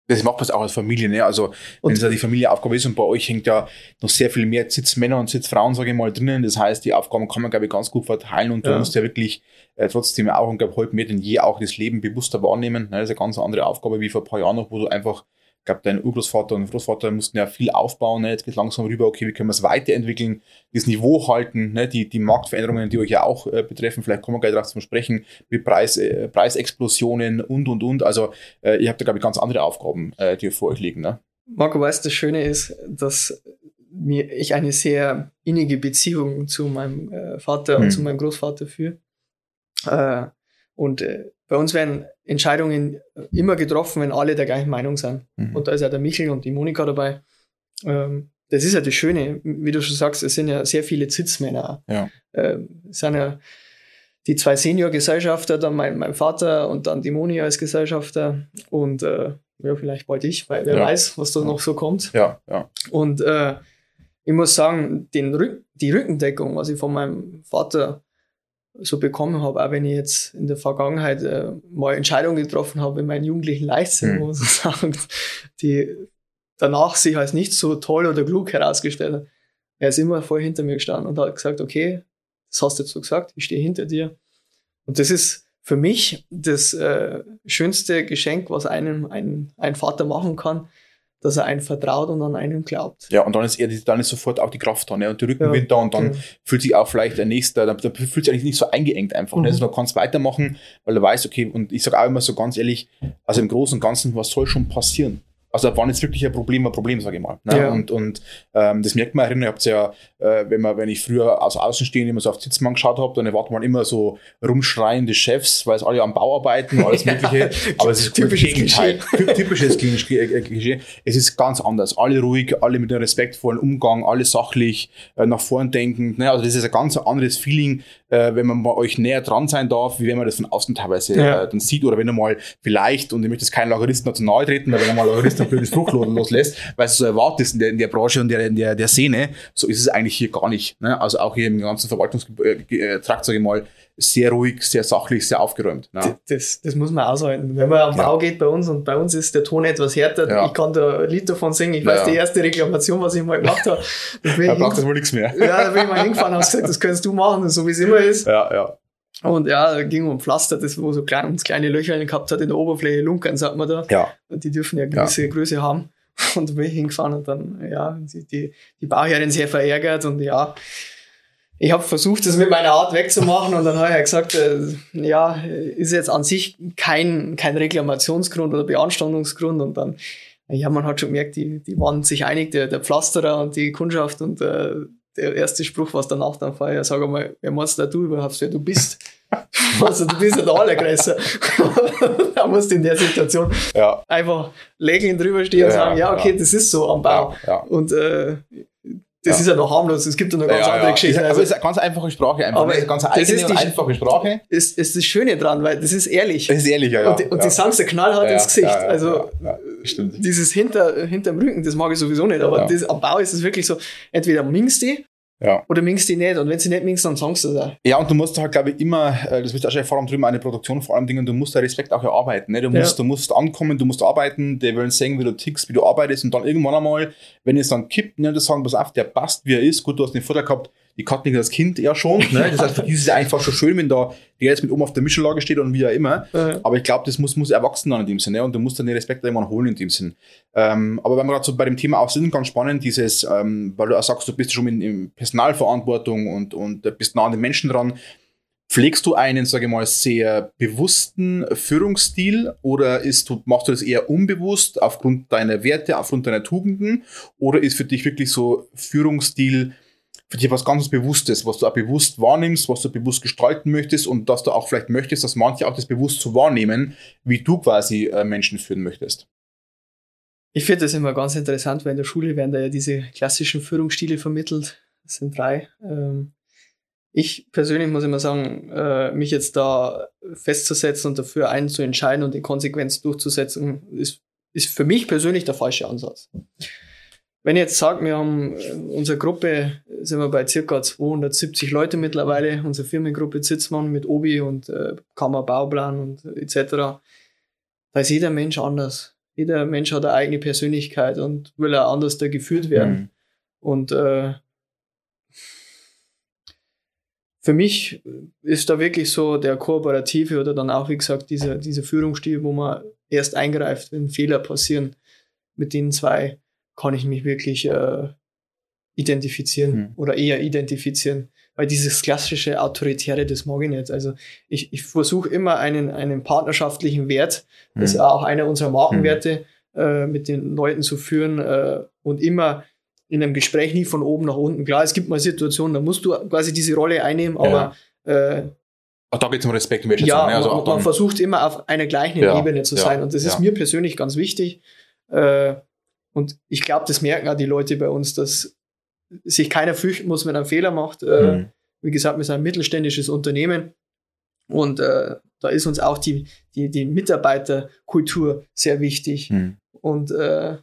das macht man auch als Familie, ne? Also, wenn es ja die Familieaufgabe ist und bei euch hängt ja noch sehr viel mehr Sitzmänner und Sitzfrauen, sage ich mal, drinnen. Das heißt, die Aufgaben kann man, glaube ich, ganz gut verteilen und du musst ja wirklich äh, trotzdem auch, und glaube heute mehr denn je auch das Leben bewusster wahrnehmen. Ne? Das ist eine ganz andere Aufgabe wie vor ein paar Jahren noch, wo du einfach glaube, dein Urgroßvater und Großvater mussten ja viel aufbauen. Ne? Jetzt geht langsam rüber, okay, wie können wir es weiterentwickeln, das Niveau halten, ne? die, die Marktveränderungen, die euch ja auch äh, betreffen, vielleicht kommen wir gleich darauf zum Sprechen, mit Preis, äh, Preisexplosionen und, und, und. Also äh, ihr habt da, glaube ich, ganz andere Aufgaben, äh, die vor euch liegen. Ne? Marco, weißt das Schöne ist, dass mir, ich eine sehr innige Beziehung zu meinem äh, Vater hm. und zu meinem Großvater führe. Äh, und bei uns werden Entscheidungen immer getroffen, wenn alle der gleichen Meinung sind. Mhm. Und da ist ja der Michel und die Monika dabei. Ähm, das ist ja das Schöne, wie du schon sagst, es sind ja sehr viele Zitzmänner. Ja. Ähm, es sind ja die zwei Senior-Gesellschafter, dann mein, mein Vater und dann die Moni als Gesellschafter und äh, ja, vielleicht bald ich, weil wer ja. weiß, was da noch so kommt. Ja, ja. Und äh, ich muss sagen, den Rück die Rückendeckung, was ich von meinem Vater so bekommen habe, auch wenn ich jetzt in der Vergangenheit äh, mal Entscheidungen getroffen habe in meinen jugendlichen Leichtsinn, mhm. wo man so (laughs) sagt, die danach sich als nicht so toll oder klug herausgestellt hat. Er ist immer voll hinter mir gestanden und hat gesagt, okay, das hast du jetzt so gesagt, ich stehe hinter dir. Und das ist für mich das äh, schönste Geschenk, was einem ein, ein Vater machen kann, dass er einen vertraut und an einen glaubt. Ja, und dann ist er, dann ist sofort auch die Kraft da, ne? Und die Rückenwind ja, da und dann okay. fühlt sich auch vielleicht der nächste, da, da fühlt sich eigentlich nicht so eingeengt einfach. Ne? Mhm. Ne? Also man kann es weitermachen, weil er weiß, okay, und ich sage auch immer so ganz ehrlich, also im Großen und Ganzen, was soll schon passieren? Also wann ist wirklich ein Problem ein Problem, sage ich mal. Ne? Ja. Und, und ähm, das merkt man erinnern, ihr habt ja, äh, wenn man, wenn ich früher aus Außenstehend immer so auf Sitzmann geschaut habe, dann erwartet man immer so rumschreiende Chefs, weil es alle am Bau arbeiten und alles (laughs) Mögliche. Aber es ist typisches Gegenteil. Typisches Klischee. Es ist ganz anders. Alle ruhig, alle mit einem respektvollen Umgang, alle sachlich, äh, nach vorn denkend. Ne? Also das ist ein ganz anderes Feeling, äh, wenn man bei euch näher dran sein darf, wie wenn man das von außen teilweise ja. äh, dann sieht oder wenn er mal vielleicht, und ich möchte jetzt keinen Lageristen dazu nahe treten, aber wenn er mal Lageristen ein blödes Frucht loslässt, weil es so erwartet in der, in der Branche und der, in der, der Szene, so ist es eigentlich hier gar nicht. Ne? Also auch hier im ganzen Verwaltungstrakt, äh, sage ich mal, sehr ruhig, sehr sachlich, sehr aufgeräumt. Ne? Das, das muss man aushalten. Wenn man am Bau geht bei uns und bei uns ist der Ton etwas härter, ja. ich kann da ein Lied davon singen. Ich weiß, ja. die erste Reklamation, was ich mal gemacht habe, da (laughs) braucht das wohl nichts mehr. Ja, da bin ich mal hingefahren und gesagt, das kannst du machen, so wie es immer ist. Ja, ja. Und ja, da ging um Pflaster, das wo so klein, kleine Löcher gehabt hat in der Oberfläche, Lunkern, sagt man da. Ja. Die dürfen ja gewisse ja. Größe haben. (laughs) Und da bin ich hingefahren und dann, ja, die, die Bauherrin sehr verärgert und ja, ich habe versucht, das mit meiner Art wegzumachen und dann habe ich halt gesagt, äh, ja, ist jetzt an sich kein, kein Reklamationsgrund oder Beanstandungsgrund und dann, ja, man hat schon gemerkt, die, die waren sich einig, der, der Pflasterer und die Kundschaft und äh, der erste Spruch, was danach dann ja, sag mal, wer meinst du du überhaupt, wer du bist? (laughs) also du bist ja der Allergrößte. (laughs) da musst du in der Situation ja. einfach lächelnd drüber stehen ja, und sagen, ja, okay, ja. das ist so am Bau. Und äh, das ist ja noch harmlos, es gibt ja noch ganz andere. Geschichten. Aber also, es ist eine ganz einfache Sprache einfach. Aber eine ganz das ist die, einfache Sprache. Ist, ist das Schöne dran, weil das ist ehrlich. Das ist ehrlich, ja. Und, die, und die sagen es knallhart ins Gesicht. also stimmt. dieses hinter, hinterm Rücken, das mag ich sowieso nicht, aber das, am Bau ist es wirklich so, entweder mingst die ja. Oder mingst die nicht? Und wenn sie nicht mingst, dann sagst du das auch. Ja, und du musst halt, glaube ich, immer, äh, das wird auch schon erfahren drüben, eine Produktion vor allem Dingen, du musst da Respekt auch erarbeiten. Ne? Du, musst, ja. du musst ankommen, du musst arbeiten, die wollen sehen, wie du tickst, wie du arbeitest und dann irgendwann einmal, wenn es dann kippt, ne, das sagen, pass auf, der passt, wie er ist. Gut, du hast den Vorteil gehabt, die Katnick das Kind ja schon. Ne? Das heißt, für die ist es einfach schon schön, wenn da der jetzt mit oben auf der Mischelage steht und wie auch immer. Ja. Aber ich glaube, das muss, muss erwachsen dann in dem Sinne. Ne? Und du musst dann den Respekt irgendwann holen in dem Sinn. Ähm, aber wenn wir gerade so bei dem Thema auch sind, ganz spannend, dieses, ähm, weil du auch sagst, du bist schon in, in Personalverantwortung und, und bist nah an den Menschen dran. Pflegst du einen, sage ich mal, sehr bewussten Führungsstil oder ist, du, machst du das eher unbewusst aufgrund deiner Werte, aufgrund deiner Tugenden? Oder ist für dich wirklich so Führungsstil für dich was ganz Bewusstes, was du auch bewusst wahrnimmst, was du bewusst gestalten möchtest und dass du auch vielleicht möchtest, dass manche auch das bewusst so wahrnehmen, wie du quasi äh, Menschen führen möchtest. Ich finde das immer ganz interessant, weil in der Schule werden da ja diese klassischen Führungsstile vermittelt. Das sind drei. Ähm, ich persönlich muss immer sagen, äh, mich jetzt da festzusetzen und dafür einen zu entscheiden und die Konsequenz durchzusetzen, ist, ist für mich persönlich der falsche Ansatz. Wenn ich jetzt sage, wir haben äh, unsere Gruppe, sind wir bei circa 270 Leute mittlerweile, unsere Firmengruppe Zitzmann mit Obi und äh, Kammerbauplan und äh, etc. Da ist jeder Mensch anders. Jeder Mensch hat eine eigene Persönlichkeit und will auch anders da geführt werden. Mhm. Und äh, für mich ist da wirklich so der kooperative oder dann auch, wie gesagt, dieser, dieser Führungsstil, wo man erst eingreift, wenn Fehler passieren. Mit den zwei kann ich mich wirklich äh, identifizieren mhm. oder eher identifizieren. Weil dieses klassische Autoritäre, das mag ich nicht. Also ich, ich versuche immer einen, einen partnerschaftlichen Wert, das mhm. ist auch einer unserer Markenwerte, mhm. äh, mit den Leuten zu führen äh, und immer in einem Gespräch nie von oben nach unten. Klar, es gibt mal Situationen, da musst du quasi diese Rolle einnehmen, aber ja. äh, auch da geht es um Respekt und Wertschätzung. Ja, ne? also man, man versucht immer auf einer gleichen ja, Ebene zu ja, sein und das ist mir persönlich ganz wichtig. Äh, und ich glaube, das merken auch die Leute bei uns, dass sich keiner fürchten muss, wenn er einen Fehler macht. Äh, mhm. Wie gesagt, wir sind ein mittelständisches Unternehmen und äh, da ist uns auch die, die, die Mitarbeiterkultur sehr wichtig. Mhm. Und äh,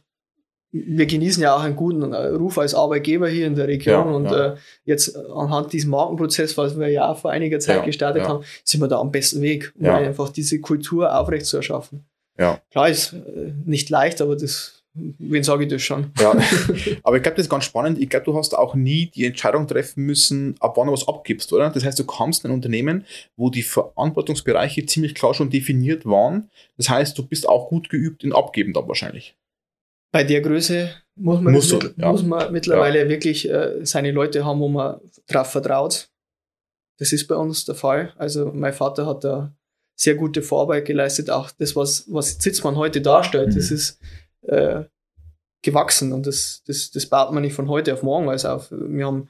wir genießen ja auch einen guten Ruf als Arbeitgeber hier in der Region ja, und ja. Äh, jetzt anhand diesem Markenprozess, was wir ja vor einiger Zeit ja, gestartet haben, sind wir da am besten Weg, um einfach diese Kultur aufrecht zu erschaffen. Ja. Klar ist äh, nicht leicht, aber das Wen sage ich das schon? Ja, (laughs) aber ich glaube, das ist ganz spannend. Ich glaube, du hast auch nie die Entscheidung treffen müssen, ab wann du was abgibst, oder? Das heißt, du kommst in ein Unternehmen, wo die Verantwortungsbereiche ziemlich klar schon definiert waren. Das heißt, du bist auch gut geübt in Abgeben dann wahrscheinlich bei der Größe muss man, muss, mit, ja. muss man mittlerweile ja. wirklich äh, seine Leute haben, wo man drauf vertraut. Das ist bei uns der Fall. Also mein Vater hat da sehr gute Vorarbeit geleistet. Auch das, was, was Zitzmann heute darstellt, mhm. das ist äh, gewachsen und das, das, das baut man nicht von heute auf morgen alles auf. Wir haben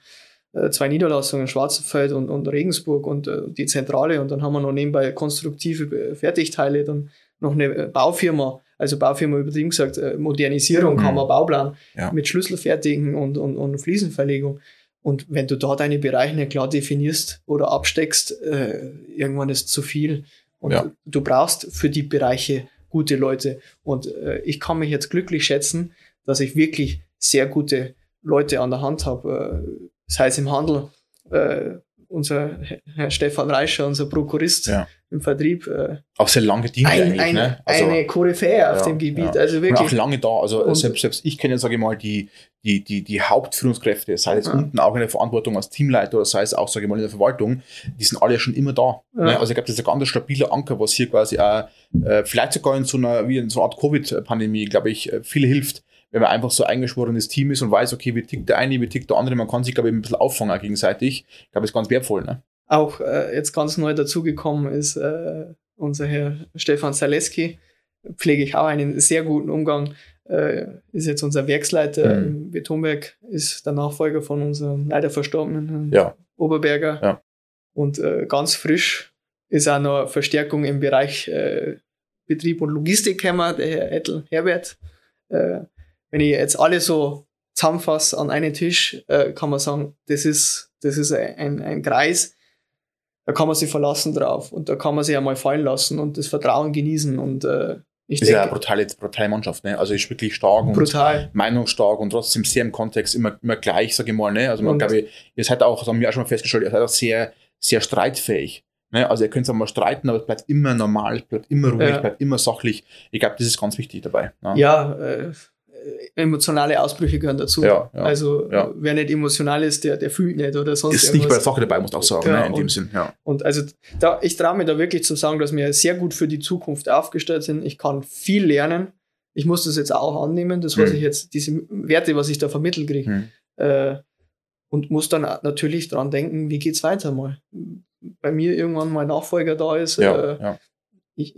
äh, zwei Niederlassungen, Schwarzfeld und, und Regensburg und äh, die Zentrale und dann haben wir noch nebenbei konstruktive Fertigteile, dann noch eine Baufirma also Baufirma übertrieben gesagt, äh, Modernisierung, mhm. Bauplan ja. mit Schlüsselfertigen und, und, und Fliesenverlegung. Und wenn du da deine Bereiche nicht klar definierst oder absteckst, äh, irgendwann ist zu viel. Und ja. du brauchst für die Bereiche gute Leute. Und äh, ich kann mich jetzt glücklich schätzen, dass ich wirklich sehr gute Leute an der Hand habe. Äh, sei es im Handel, äh, unser Herr Stefan Reischer, unser Prokurist, ja im Vertrieb. Äh, auch sehr lange gedient ein, eigentlich. Ein, ne? also, eine Koryphäe auf ja, dem Gebiet. Ja. Also wirklich. Und auch lange da. Also selbst, selbst ich kenne, sage ich mal, die, die, die, die Hauptführungskräfte, sei es unten auch in der Verantwortung als Teamleiter oder sei es auch, sage ich mal, in der Verwaltung, die sind alle schon immer da. Ne? Also ich glaube, das ist ein ganz stabiler Anker, was hier quasi auch, äh, vielleicht sogar in so einer, wie in so einer Art Covid-Pandemie, glaube ich, äh, viel hilft wenn man einfach so eingeschworenes Team ist und weiß, okay, wie tickt der eine, wie tickt der andere, man kann sich, glaube ich, ein bisschen auffangen gegenseitig. Ich glaube, das ist ganz wertvoll. Ne? auch äh, jetzt ganz neu dazugekommen ist äh, unser Herr Stefan Zaleski. Pflege ich auch einen sehr guten Umgang. Äh, ist jetzt unser Werksleiter mhm. im Betonwerk, ist der Nachfolger von unserem leider verstorbenen Herrn ja. Oberberger. Ja. Und äh, ganz frisch ist auch noch Verstärkung im Bereich äh, Betrieb und Logistik gekommen, der Herr Ettel Herbert. Äh, wenn ich jetzt alle so zusammenfasse an einen Tisch, äh, kann man sagen, das ist, das ist ein, ein Kreis, da kann man sich verlassen drauf und da kann man sich einmal fallen lassen und das Vertrauen genießen und äh, ich ist denke, ja eine brutale, brutale Mannschaft, ne? Also ist wirklich stark und brutal. meinungsstark und trotzdem sehr im Kontext immer, immer gleich, sage ich mal, ne? Also man glaube, ihr seid auch, das haben wir auch schon mal festgestellt, ihr seid auch sehr, sehr streitfähig. Ne? Also ihr könnt auch mal streiten, aber es bleibt immer normal, es bleibt immer ruhig, ja. bleibt immer sachlich. Ich glaube, das ist ganz wichtig dabei. Ne? Ja, äh, emotionale Ausbrüche gehören dazu. Ja, ja, also ja. wer nicht emotional ist, der, der fühlt nicht oder sonst Ist irgendwas. nicht bei der Sache dabei, muss auch sagen, ne, in und, dem Sinn. Ja. Und also da, ich traue mir da wirklich zu sagen, dass wir sehr gut für die Zukunft aufgestellt sind. Ich kann viel lernen. Ich muss das jetzt auch annehmen, das, was hm. ich jetzt, diese Werte, was ich da vermittelt kriege. Hm. Äh, und muss dann natürlich dran denken, wie geht es weiter mal. Bei mir irgendwann mal Nachfolger da ist, ja, äh, ich,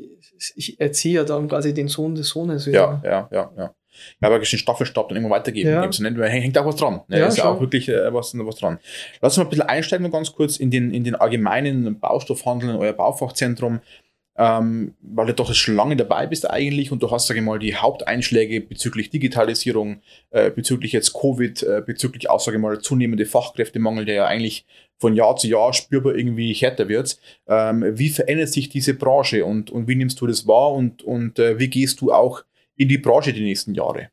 ich erziehe ja dann quasi den Sohn des Sohnes wieder. Ja, ja, ja, ja ja, aber den Staffelstab dann irgendwo weitergeben. Ja. So, ne? Hängt auch was dran. Ne? Ja, ist ja auch wirklich äh, was, was dran. Lass uns mal ein bisschen einsteigen ganz kurz in den, in den allgemeinen Baustoffhandel, in euer Baufachzentrum. ähm, weil du doch schon lange dabei bist eigentlich und du hast, sage ich mal, die Haupteinschläge bezüglich Digitalisierung, äh, bezüglich jetzt Covid, äh, bezüglich auch, sage ich mal, zunehmende Fachkräftemangel, der ja eigentlich von Jahr zu Jahr spürbar irgendwie härter wird. Ähm, wie verändert sich diese Branche und, und wie nimmst du das wahr und, und äh, wie gehst du auch in die Branche die nächsten Jahre?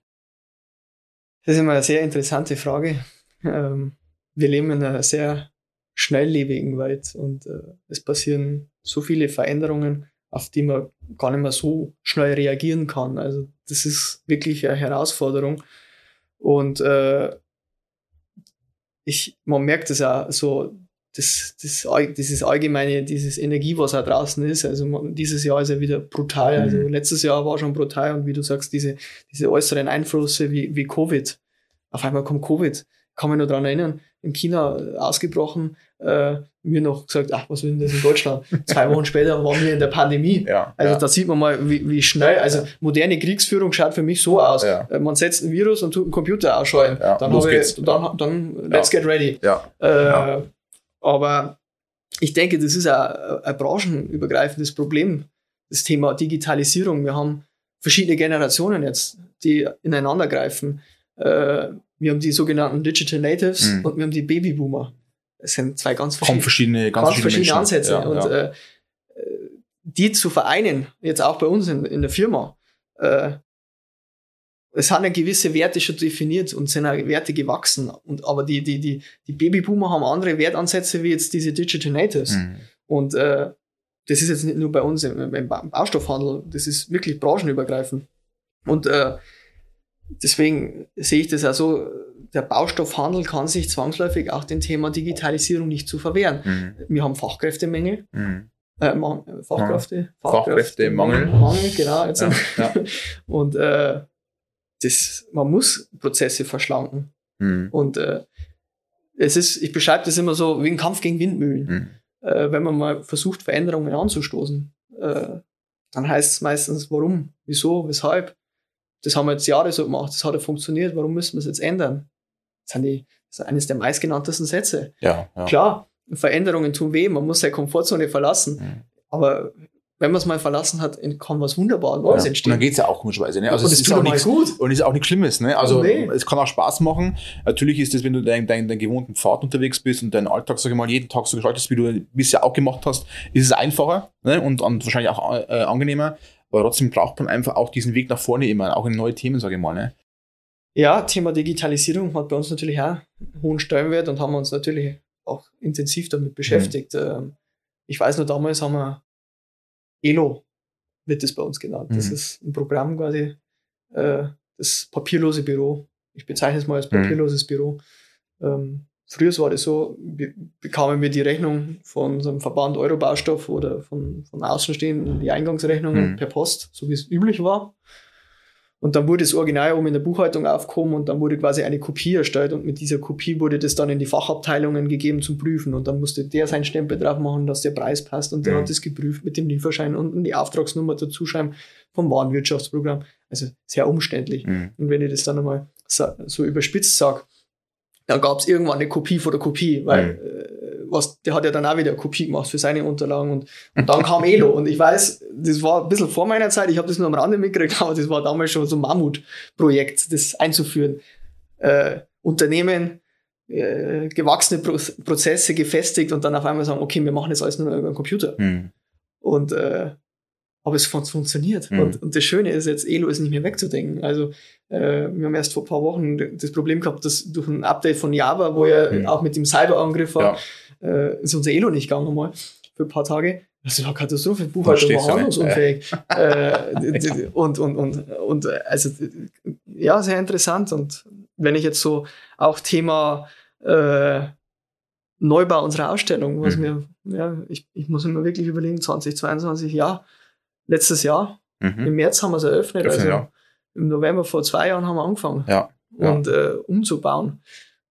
Das ist immer eine sehr interessante Frage. Ähm, wir leben in einer sehr schnelllebigen Welt und äh, es passieren so viele Veränderungen, auf die man gar nicht mehr so schnell reagieren kann. Also das ist wirklich eine Herausforderung. Und äh, ich, man merkt es auch so, das, das, dieses allgemeine, dieses Energie, was auch draußen ist. Also man, dieses Jahr ist ja wieder brutal. Also mhm. letztes Jahr war schon brutal und wie du sagst, diese, diese äußeren Einflüsse wie, wie Covid. Auf einmal kommt Covid. Kann mich noch daran erinnern, in China ausgebrochen, äh, mir noch gesagt, ach, was will denn das in Deutschland? (laughs) Zwei Wochen später waren wir in der Pandemie. Ja, also ja. da sieht man mal, wie, wie schnell, also moderne Kriegsführung schaut für mich so aus. Ja. Äh, man setzt ein Virus und tut einen Computer ausschalten. Dann los habe geht's. ich, dann, dann let's get ready. Äh. Aber ich denke, das ist ein, ein branchenübergreifendes Problem, das Thema Digitalisierung. Wir haben verschiedene Generationen jetzt, die ineinander greifen. Äh, wir haben die sogenannten Digital Natives Mhm. und wir haben die Babyboomer. Das sind zwei ganz verschiedene, verschiedene, ganz, ganz verschiedene Menschen. Ansätze. Ja, und ja. Äh, die zu vereinen, jetzt auch bei uns in, in der Firma, äh, es sind ja gewisse Werte schon definiert und sind auch Werte gewachsen. Und, aber die, die, die, die Babyboomer haben andere Wertansätze wie jetzt diese Digital Natives. Mhm. Und äh, das ist jetzt nicht nur bei uns im, im Ba- Baustoffhandel, das ist wirklich branchenübergreifend. Und äh, deswegen sehe ich das also, der Baustoffhandel kann sich zwangsläufig auch dem Thema Digitalisierung nicht zu verwehren. Mhm. Wir haben Fachkräftemängel, Mhm. äh, äh, Fachkräfte, Fachkräftemangel. Mangel, genau. Jetzt. Ja, ja. (laughs) Und äh, das, man muss Prozesse verschlanken. Mhm. Und äh, es ist, ich beschreibe das immer so wie ein Kampf gegen Windmühlen. Mhm. Äh, wenn man mal versucht, Veränderungen anzustoßen, äh, dann heißt es meistens, warum, wieso, weshalb. Das haben wir jetzt Jahre so gemacht, das hat ja funktioniert, warum müssen wir es jetzt ändern? Das, sind die, das ist eines der meistgenanntesten Sätze. Ja, ja. Klar, Veränderungen tun weh, man muss seine Komfortzone verlassen. Mhm. Aber wenn man es mal verlassen hat, kann was wunderbar Neues Ja. Und entstehen. dann geht's ja auch komischerweise. Ne? Also Und es das ist tut auch mal nichts gut. Und ist auch nichts Schlimmes, ne? Also Nee. es kann auch Spaß machen. Natürlich ist es, wenn du deinen dein, dein gewohnten Pfad unterwegs bist und deinen Alltag, sag ich mal, jeden Tag so gestaltest, wie du bisher auch gemacht hast, ist es einfacher ne? und, und wahrscheinlich auch äh, angenehmer. Aber trotzdem braucht man einfach auch diesen Weg nach vorne immer, auch in neue Themen, sage ich mal. Ne? Ja, Thema Digitalisierung hat bei uns natürlich auch einen hohen Stellenwert und haben uns natürlich auch intensiv damit beschäftigt. Ähm, Ich weiß noch, damals haben wir ELO, wird das bei uns genannt. Das Mhm. ist ein Programm quasi, äh, das papierlose Büro. Ich bezeichne es mal als Mhm. papierloses Büro. Ähm, Früher war das so, be- bekamen wir die Rechnung von unserem Verband Eurobaustoff oder von, von Außenstehenden, die Eingangsrechnungen Mhm. per Post, so wie es üblich war. Und dann wurde das Original oben in der Buchhaltung aufgehoben und dann wurde quasi eine Kopie erstellt und mit dieser Kopie wurde das dann in die Fachabteilungen gegeben zum Prüfen und dann musste der seinen Stempel drauf machen, dass der Preis passt und der Mhm. hat das geprüft mit dem Lieferschein und die Auftragsnummer dazu schreiben vom Warenwirtschaftsprogramm. Also sehr umständlich. Mhm. Und wenn ich das dann einmal so, so überspitzt sage, dann gab es irgendwann eine Kopie vor der Kopie, weil Mhm. äh, was, der hat ja dann auch wieder eine Kopie gemacht für seine Unterlagen und, und dann (laughs) kam Elo und ich weiß, das war ein bisschen vor meiner Zeit, ich habe das nur am Rande mitgekriegt, (laughs) aber das war damals schon so ein Mammutprojekt, das einzuführen. Äh, Unternehmen, äh, gewachsene Pro Prozesse gefestigt und dann auf einmal sagen, okay, wir machen das alles nur über den Computer. Mhm. Und äh, aber es fun funktioniert. Mhm. Und, und das Schöne ist jetzt, Elo ist nicht mehr wegzudenken. Also äh, wir haben erst vor ein paar Wochen das Problem gehabt, dass durch ein Update von Java, wo ja Mhm. auch mit dem Cyberangriff war. Äh, ist unser Elo nicht gegangen mal für ein paar Tage. Das war Katastrophe. Buchhaltung war handlungsunfähig. äh, und, und, und, und also ja, sehr interessant. Und wenn ich jetzt so auch Thema äh, Neubau unserer Ausstellung, was Mhm. mir, ja, ich, ich muss mir wirklich überlegen, 2022, ja, letztes Jahr, Mhm. im März haben wir es eröffnet, Öffnen, also ja. im November vor zwei Jahren haben wir angefangen Ja. ja. und äh, umzubauen.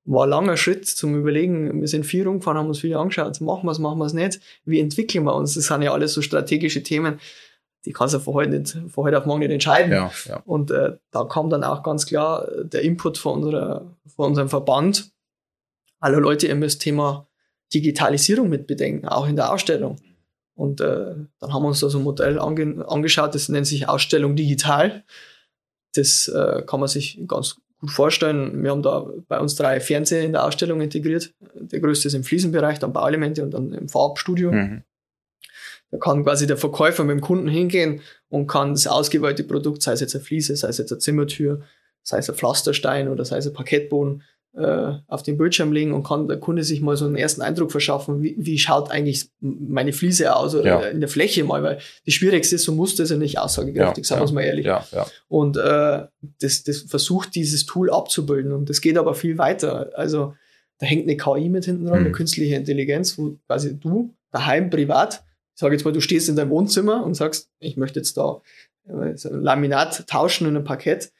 War ein langer Schritt zum Überlegen. Wir sind viel rumgefahren, haben uns viel angeschaut. Machen wir es, machen wir es nicht? Wie entwickeln wir uns? Das sind ja alles so strategische Themen, die kannst du von heute, nicht, von heute auf morgen nicht entscheiden. ja, ja. Und äh, da kam dann auch ganz klar äh, der Input von, unserer, von unserem Verband. Alle Leute, ihr müsst Thema Digitalisierung mit bedenken, auch in der Ausstellung. Und äh, dann haben wir uns da so ein Modell ange angeschaut, das nennt sich Ausstellung digital. Das äh, kann man sich ganz gut vorstellen. Wir haben da bei uns drei Fernseher in der Ausstellung integriert. Der größte ist im Fliesenbereich, dann Bauelemente und dann im Farbstudio. Mhm. Da kann quasi der Verkäufer mit dem Kunden hingehen und kann das ausgewählte Produkt, sei es jetzt eine Fliese, sei es jetzt eine Zimmertür, sei es ein Pflasterstein oder sei es ein Parkettboden, äh, auf den Bildschirm legen und kann der Kunde sich mal so einen ersten Eindruck verschaffen, wie, wie schaut eigentlich meine Fliese aus oder ja. in der Fläche mal, weil die schwierigste ist, so Muster ist ja nicht aussagekräftig, ja, sagen wir es mal ehrlich. Und äh, das, das versucht dieses Tool abzubilden und das geht aber viel weiter. Also da hängt eine KI mit hinten dran, mhm. eine künstliche Intelligenz, wo quasi du daheim privat, ich sage jetzt mal, du stehst in deinem Wohnzimmer und sagst, ich möchte jetzt da äh, Laminat tauschen in ein Parkett,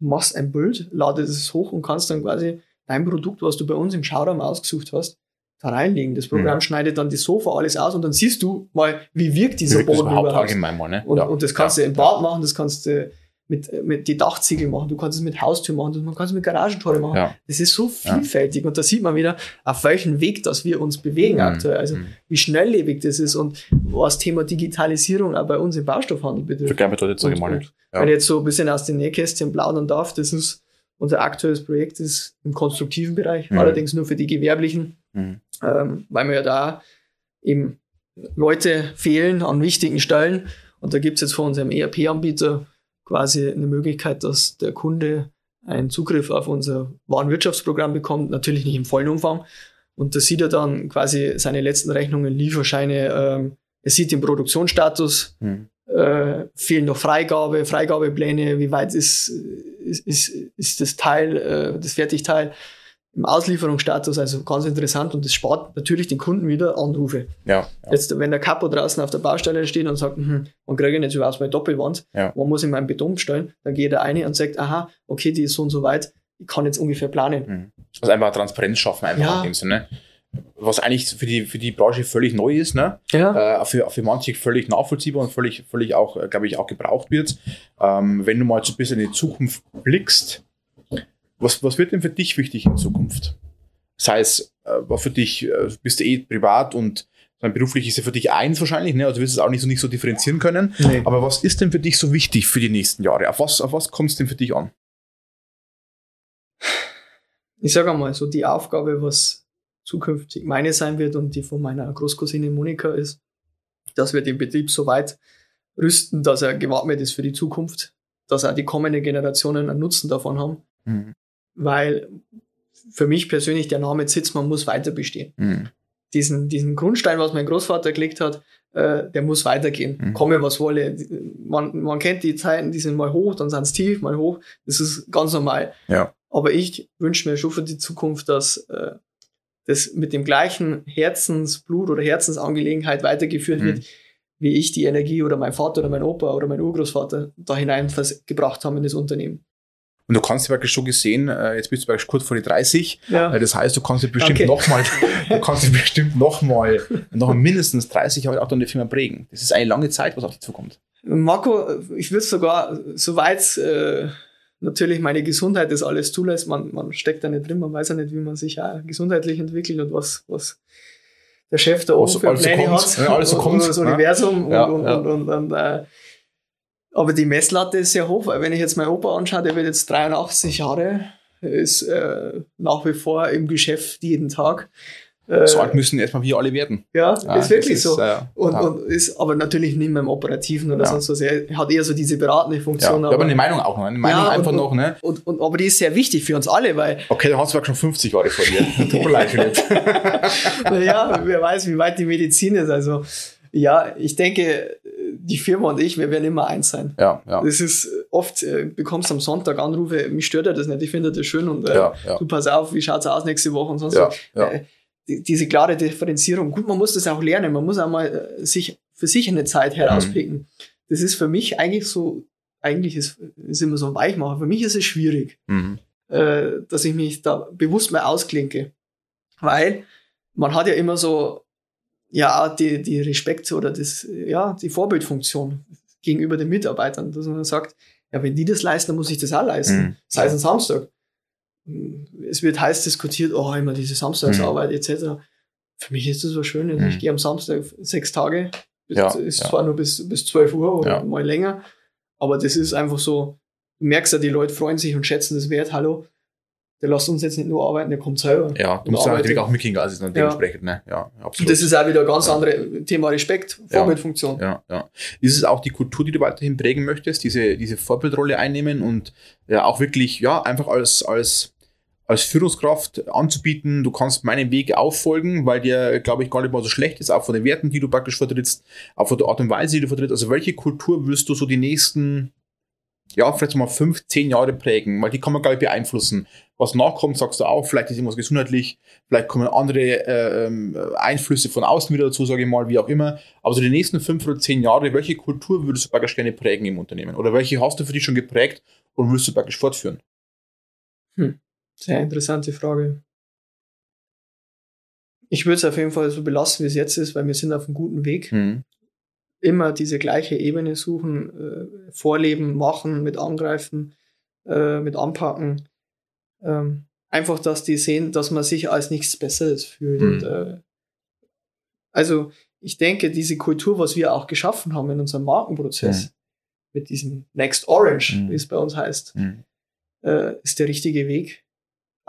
du machst ein Bild, ladest es hoch und kannst dann quasi dein Produkt, was du bei uns im Schauraum ausgesucht hast, da reinlegen. Das Programm mhm. schneidet dann die Sofa alles aus und dann siehst du mal, wie wirkt dieser wirkt Boden überhaupt. Mal, ne? und, ja. und das kannst ja. du im Bad machen, das kannst du mit, mit die Dachziegel machen, du kannst es mit Haustür machen, man kann es mit Garagentore machen. Ja. Das ist so vielfältig und da sieht man wieder, auf welchem Weg, dass wir uns bewegen mhm. aktuell. Also mhm. wie schnelllebig das ist und was Thema Digitalisierung auch bei uns im Baustoffhandel betrifft. Für bedeutet und, und, ja. Wenn ich jetzt so ein bisschen aus den Nähkästchen plaudern darf, das ist unser aktuelles Projekt ist im konstruktiven Bereich, mhm. allerdings nur für die Gewerblichen, mhm. ähm, weil mir ja da eben Leute fehlen an wichtigen Stellen. Und da gibt es jetzt von unserem ERP-Anbieter quasi eine Möglichkeit, dass der Kunde einen Zugriff auf unser Warenwirtschaftsprogramm bekommt, natürlich nicht im vollen Umfang. Und da sieht er dann quasi seine letzten Rechnungen, Lieferscheine, ähm, er sieht den Produktionsstatus, mhm äh, fehlen noch Freigabe, Freigabepläne, wie weit ist, ist, ist, ist das Teil, äh, das Fertigteil im Auslieferungsstatus, also ganz interessant und das spart natürlich den Kunden wieder Anrufe. Ja, ja. Jetzt, wenn der Kapo draußen auf der Baustelle steht und sagt, hm, man kriege jetzt überhaupt meine Doppelwand, ja. man muss in meinen Beton bestellen, dann geht der eine und sagt, aha, okay, die ist so und so weit, ich kann jetzt ungefähr planen. Mhm. Also einfach Transparenz schaffen, einfach ja. in dem Sinne was eigentlich für die, für die Branche völlig neu ist, ne? Ja. Äh, für, für manche völlig nachvollziehbar und völlig, völlig auch, äh, glaube ich, auch gebraucht wird. Ähm, wenn du mal so ein bisschen in die Zukunft blickst, was, was wird denn für dich wichtig in Zukunft? Sei es, äh, für dich, äh, bist du eh privat und dann beruflich ist ja für dich eins wahrscheinlich, ne? Also du wirst es auch nicht so, nicht so differenzieren können. Nee. Aber was ist denn für dich so wichtig für die nächsten Jahre? Auf was, auf was kommt es denn für dich an? Ich sage einmal, so die Aufgabe, was zukünftig meine sein wird und die von meiner Großcousine Monika ist, dass wir den Betrieb so weit rüsten, dass er gewappnet ist für die Zukunft, dass auch die kommenden Generationen einen Nutzen davon haben. Mhm. Weil für mich persönlich der Name Zitzmann muss weiter bestehen. Mhm. Diesen, diesen Grundstein, was mein Großvater gelegt hat, äh, der muss weitergehen. Mhm. Komme, was wolle. Man, man kennt die Zeiten, die sind mal hoch, dann sind es tief, mal hoch. Das ist ganz normal. Ja. Aber ich wünsche mir schon für die Zukunft, dass äh, das mit dem gleichen Herzensblut oder Herzensangelegenheit weitergeführt mhm. wird, wie ich die Energie oder mein Vater oder mein Opa oder mein Urgroßvater da hineingebracht haben in das Unternehmen. Und du kannst wirklich schon gesehen, äh, jetzt bist du wirklich kurz vor die 30. Ja. Äh, das heißt, du kannst dich bestimmt nochmal, (laughs) du kannst dich bestimmt nochmal, noch mindestens 30 Jahre auch deine Firma prägen. Das ist eine lange Zeit, was auf dich zukommt. Marco, ich würde sogar so weit äh, natürlich meine Gesundheit das alles zulässt. Man, man steckt da nicht drin, man weiß ja nicht, wie man sich auch gesundheitlich entwickelt und was, was der Chef da oben für Pläne hat. Ja, alles so kommt. Das Universum ja, und, ja. und, und, und, äh, aber die Messlatte ist sehr hoch, weil wenn ich jetzt meinen Opa anschaue, der wird jetzt 83 Jahre, ist äh, nach wie vor im Geschäft jeden Tag. Äh, so alt müssen erstmal wir alle werden. Ja, ja ist wirklich ist, so. Äh, und, ja. und, ist aber natürlich nicht mehr im Operativen oder ja. sonst was. Er hat eher so diese beratende Funktion. Ja, aber, aber eine Meinung auch noch. Eine Meinung einfach und, noch, ne? Und, und, aber die ist sehr wichtig für uns alle, weil. Okay, dann hast du schon 50 Jahre vor dir. (laughs) Tut mir leid, (laughs) Ja, wer weiß, wie weit die Medizin ist. Also, ja, ich denke, die Firma und ich, wir werden immer eins sein. Ja, ja. Das ist oft, äh, bekommst am Sonntag Anrufe, mich stört ja das nicht, ich finde das schön und äh, ja, ja. du pass auf, wie schaut's aus nächste Woche und sonst ja, ja. Äh, diese klare Differenzierung. Gut, man muss das auch lernen. Man muss auch mal äh, sich für sich eine Zeit herauspicken. Mhm. Das ist für mich eigentlich so, eigentlich ist, ist immer so ein Weichmacher. Für mich ist es schwierig, mhm. äh, dass ich mich da bewusst mal ausklinke. Weil man hat ja immer so, ja, die, die Respekt oder das, ja, die Vorbildfunktion gegenüber den Mitarbeitern, dass man sagt, ja, wenn die das leisten, dann muss ich das auch leisten. Mhm. Sei es ein Samstag es wird heiß diskutiert, oh, immer diese Samstagsarbeit mhm. etc. Für mich ist das was Schönes. Mhm. Ich gehe am Samstag sechs Tage Ja, ist ja. zwar nur bis, bis 12 Uhr oder ja. mal länger, aber das ist einfach so, du merkst ja, die Leute freuen sich und schätzen das wert. Hallo, der lässt uns jetzt nicht nur arbeiten, der kommt selber. Ja, du musst natürlich auch mitkriegen, also dann dementsprechend, ne? Ja, absolut. Das ist auch wieder ein ganz ja. anderes Thema Respekt, Vorbildfunktion. Ja, ja. Ist es auch die Kultur, die du weiterhin prägen möchtest, diese, diese Vorbildrolle einnehmen und ja auch wirklich, ja, einfach als, als, als Führungskraft anzubieten, du kannst meinen Weg auffolgen, weil der, glaube ich, gar nicht mal so schlecht ist, auch von den Werten, die du praktisch vertrittst, auch von der Art und Weise, die du vertrittst. Also welche Kultur willst du so die nächsten ja, vielleicht mal fünf, zehn Jahre prägen, weil die kann man, glaube ich, beeinflussen. Was nachkommt, sagst du auch, vielleicht ist irgendwas gesundheitlich, vielleicht kommen andere äh, ähm, Einflüsse von außen wieder dazu, sage ich mal, wie auch immer. Aber so die nächsten fünf oder zehn Jahre, welche Kultur würdest du praktisch gerne prägen im Unternehmen? Oder welche hast du für dich schon geprägt und willst du praktisch fortführen? Hm. Sehr interessante Frage. Ich würde es auf jeden Fall so belassen, wie es jetzt ist, weil wir sind auf einem guten Weg. Hm immer diese gleiche Ebene suchen, äh, vorleben, machen, mit angreifen, äh, mit anpacken. Ähm, einfach, dass die sehen, dass man sich als nichts Besseres fühlt. Mhm. Und, äh, also ich denke, diese Kultur, was wir auch geschaffen haben in unserem Markenprozess, mhm. mit diesem Next Orange, mhm. wie es bei uns heißt, mhm. äh, ist der richtige Weg.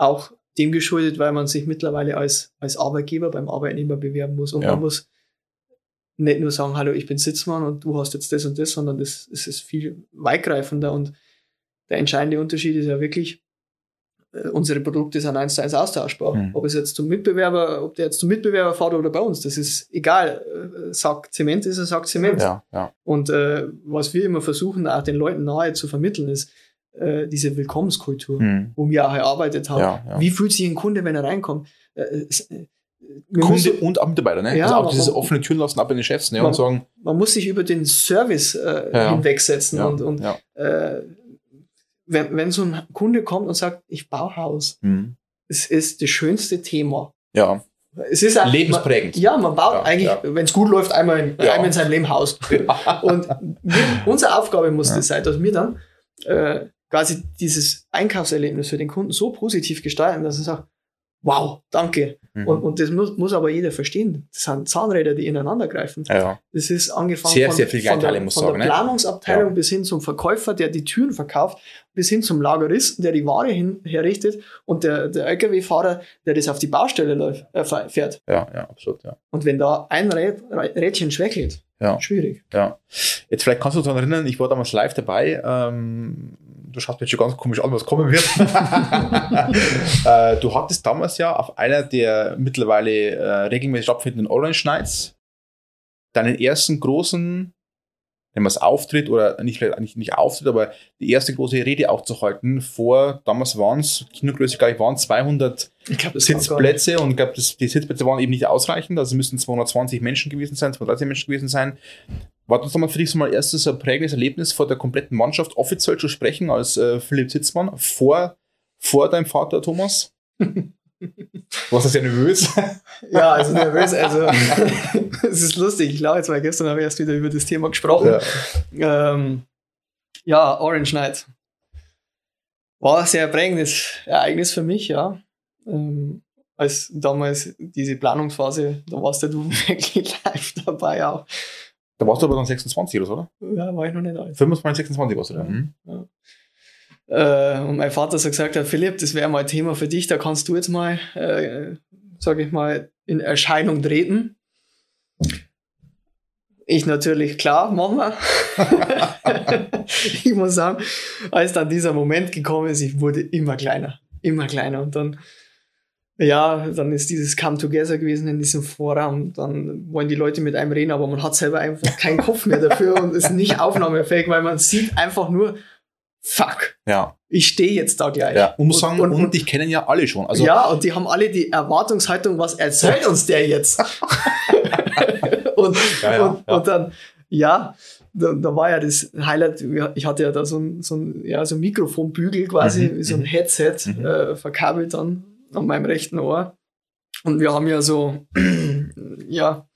Auch dem geschuldet, weil man sich mittlerweile als, als Arbeitgeber beim Arbeitnehmer bewerben muss. Und ja. man muss nicht nur sagen, hallo, ich bin Sitzmann und du hast jetzt das und das, sondern das, das ist viel weitgreifender und der entscheidende Unterschied ist ja wirklich, äh, unsere Produkte sind eins zu eins austauschbar. Mhm. Ob es jetzt zum Mitbewerber, ob der jetzt zum Mitbewerber fährt oder bei uns, das ist egal. Äh, sagt Zement ist er, sagt Zement. Ja, ja. Und äh, was wir immer versuchen, auch den Leuten nahe zu vermitteln, ist äh, diese Willkommenskultur, mhm. wo wir auch erarbeitet haben. Ja, ja. Wie fühlt sich ein Kunde, wenn er reinkommt? Äh, äh Kunde müssen, und auch Mitarbeiter, ne? Ja, also auch dieses man, offene Türen lassen ab in den Chefs, ne? Man, und sagen. Man muss sich über den Service äh, ja, hinwegsetzen ja, und, und äh, wenn, wenn so ein Kunde kommt und sagt, ich baue Haus, mhm. es ist das schönste Thema. Ja. Es ist ein, Lebensprägend. Man, ja, man baut eigentlich, wenn es gut läuft, einmal in, einmal in seinem Leben Haus. und wir, unsere Aufgabe muss das sein, dass wir dann äh, quasi dieses Einkaufserlebnis für den Kunden so positiv gestalten, dass er sagt, wow, danke. Mhm. Und, und das muss, muss aber jeder verstehen. Das sind Zahnräder, die ineinander greifen. Ja. Das ist angefangen sehr, von, sehr viel von der, muss von sagen, der Planungsabteilung ja. bis hin zum Verkäufer, der die Türen verkauft, bis hin zum Lageristen, der die Ware hin, herrichtet und der, der LKW-Fahrer, der das auf die Baustelle läuft, äh, fährt. Ja, ja, absolut. Ja. Und wenn da ein Rät, Rädchen schwächelt, ja. schwierig. Ja. Jetzt vielleicht kannst du daran erinnern, ich war damals live dabei. Ähm, du schaust mir jetzt schon ganz komisch an, was kommen wird. (laughs) (laughs) äh, du hattest damals ja auf einer der mittlerweile äh, regelmäßig stattfindenden Orange Nights deinen ersten großen, wenn man es Auftritt oder nicht, nicht, nicht Auftritt, aber die erste große Rede auch zu halten vor, damals waren es, Kinogröße, glaube ich, waren 200 glaub, Sitzplätze und ich glaube, die Sitzplätze waren eben nicht ausreichend, also müssten 220 Menschen gewesen sein, 230 Menschen gewesen sein. War das nochmal für dich so mal erstes ein prägendes Erlebnis, vor der kompletten Mannschaft offiziell zu sprechen als äh, Philipp Sitzmann vor, vor deinem Vater Thomas? (laughs) Warst du sehr nervös? (laughs) ja, also nervös. Also, (laughs) es ist lustig. Ich glaube, jetzt mal gestern habe ich erst wieder über das Thema gesprochen. Ja, ähm, ja Orange Night. War ein sehr prägendes Ereignis für mich, ja. Ähm, als damals diese Planungsphase, da warst du wirklich live dabei auch. Da warst du aber dann 26 oder so, oder? Ja, war ich noch nicht alt. 25, 26 warst du da. Mhm. Ja. Äh, und mein Vater so gesagt hat, Philipp, das wäre mal ein Thema für dich, da kannst du jetzt mal, äh, sage ich mal, in Erscheinung treten. Ich natürlich, klar, machen wir. (laughs) ich muss sagen, als dann dieser Moment gekommen ist, ich wurde immer kleiner, immer kleiner. Und dann ja, dann ist dieses Come Together gewesen in diesem Forum. Dann wollen die Leute mit einem reden, aber man hat selber einfach keinen Kopf mehr dafür und ist nicht (laughs) aufnahmefähig, weil man sieht einfach nur, fuck. Ja. Ich stehe jetzt da gleich. Ja, und muss sagen, und, und, und dich kennen ja alle schon. Also ja, und die haben alle die Erwartungshaltung, was erzählt uns der jetzt? (laughs) und, ja, ja, und, ja. und dann, ja, da, da, war ja das Highlight, ich hatte ja da so ein, so ein, ja, so ein Mikrofonbügel quasi, mhm. so ein mhm. Headset mhm. äh, verkabelt dann an meinem rechten Ohr. Und wir haben ja so, (clears throat) ja,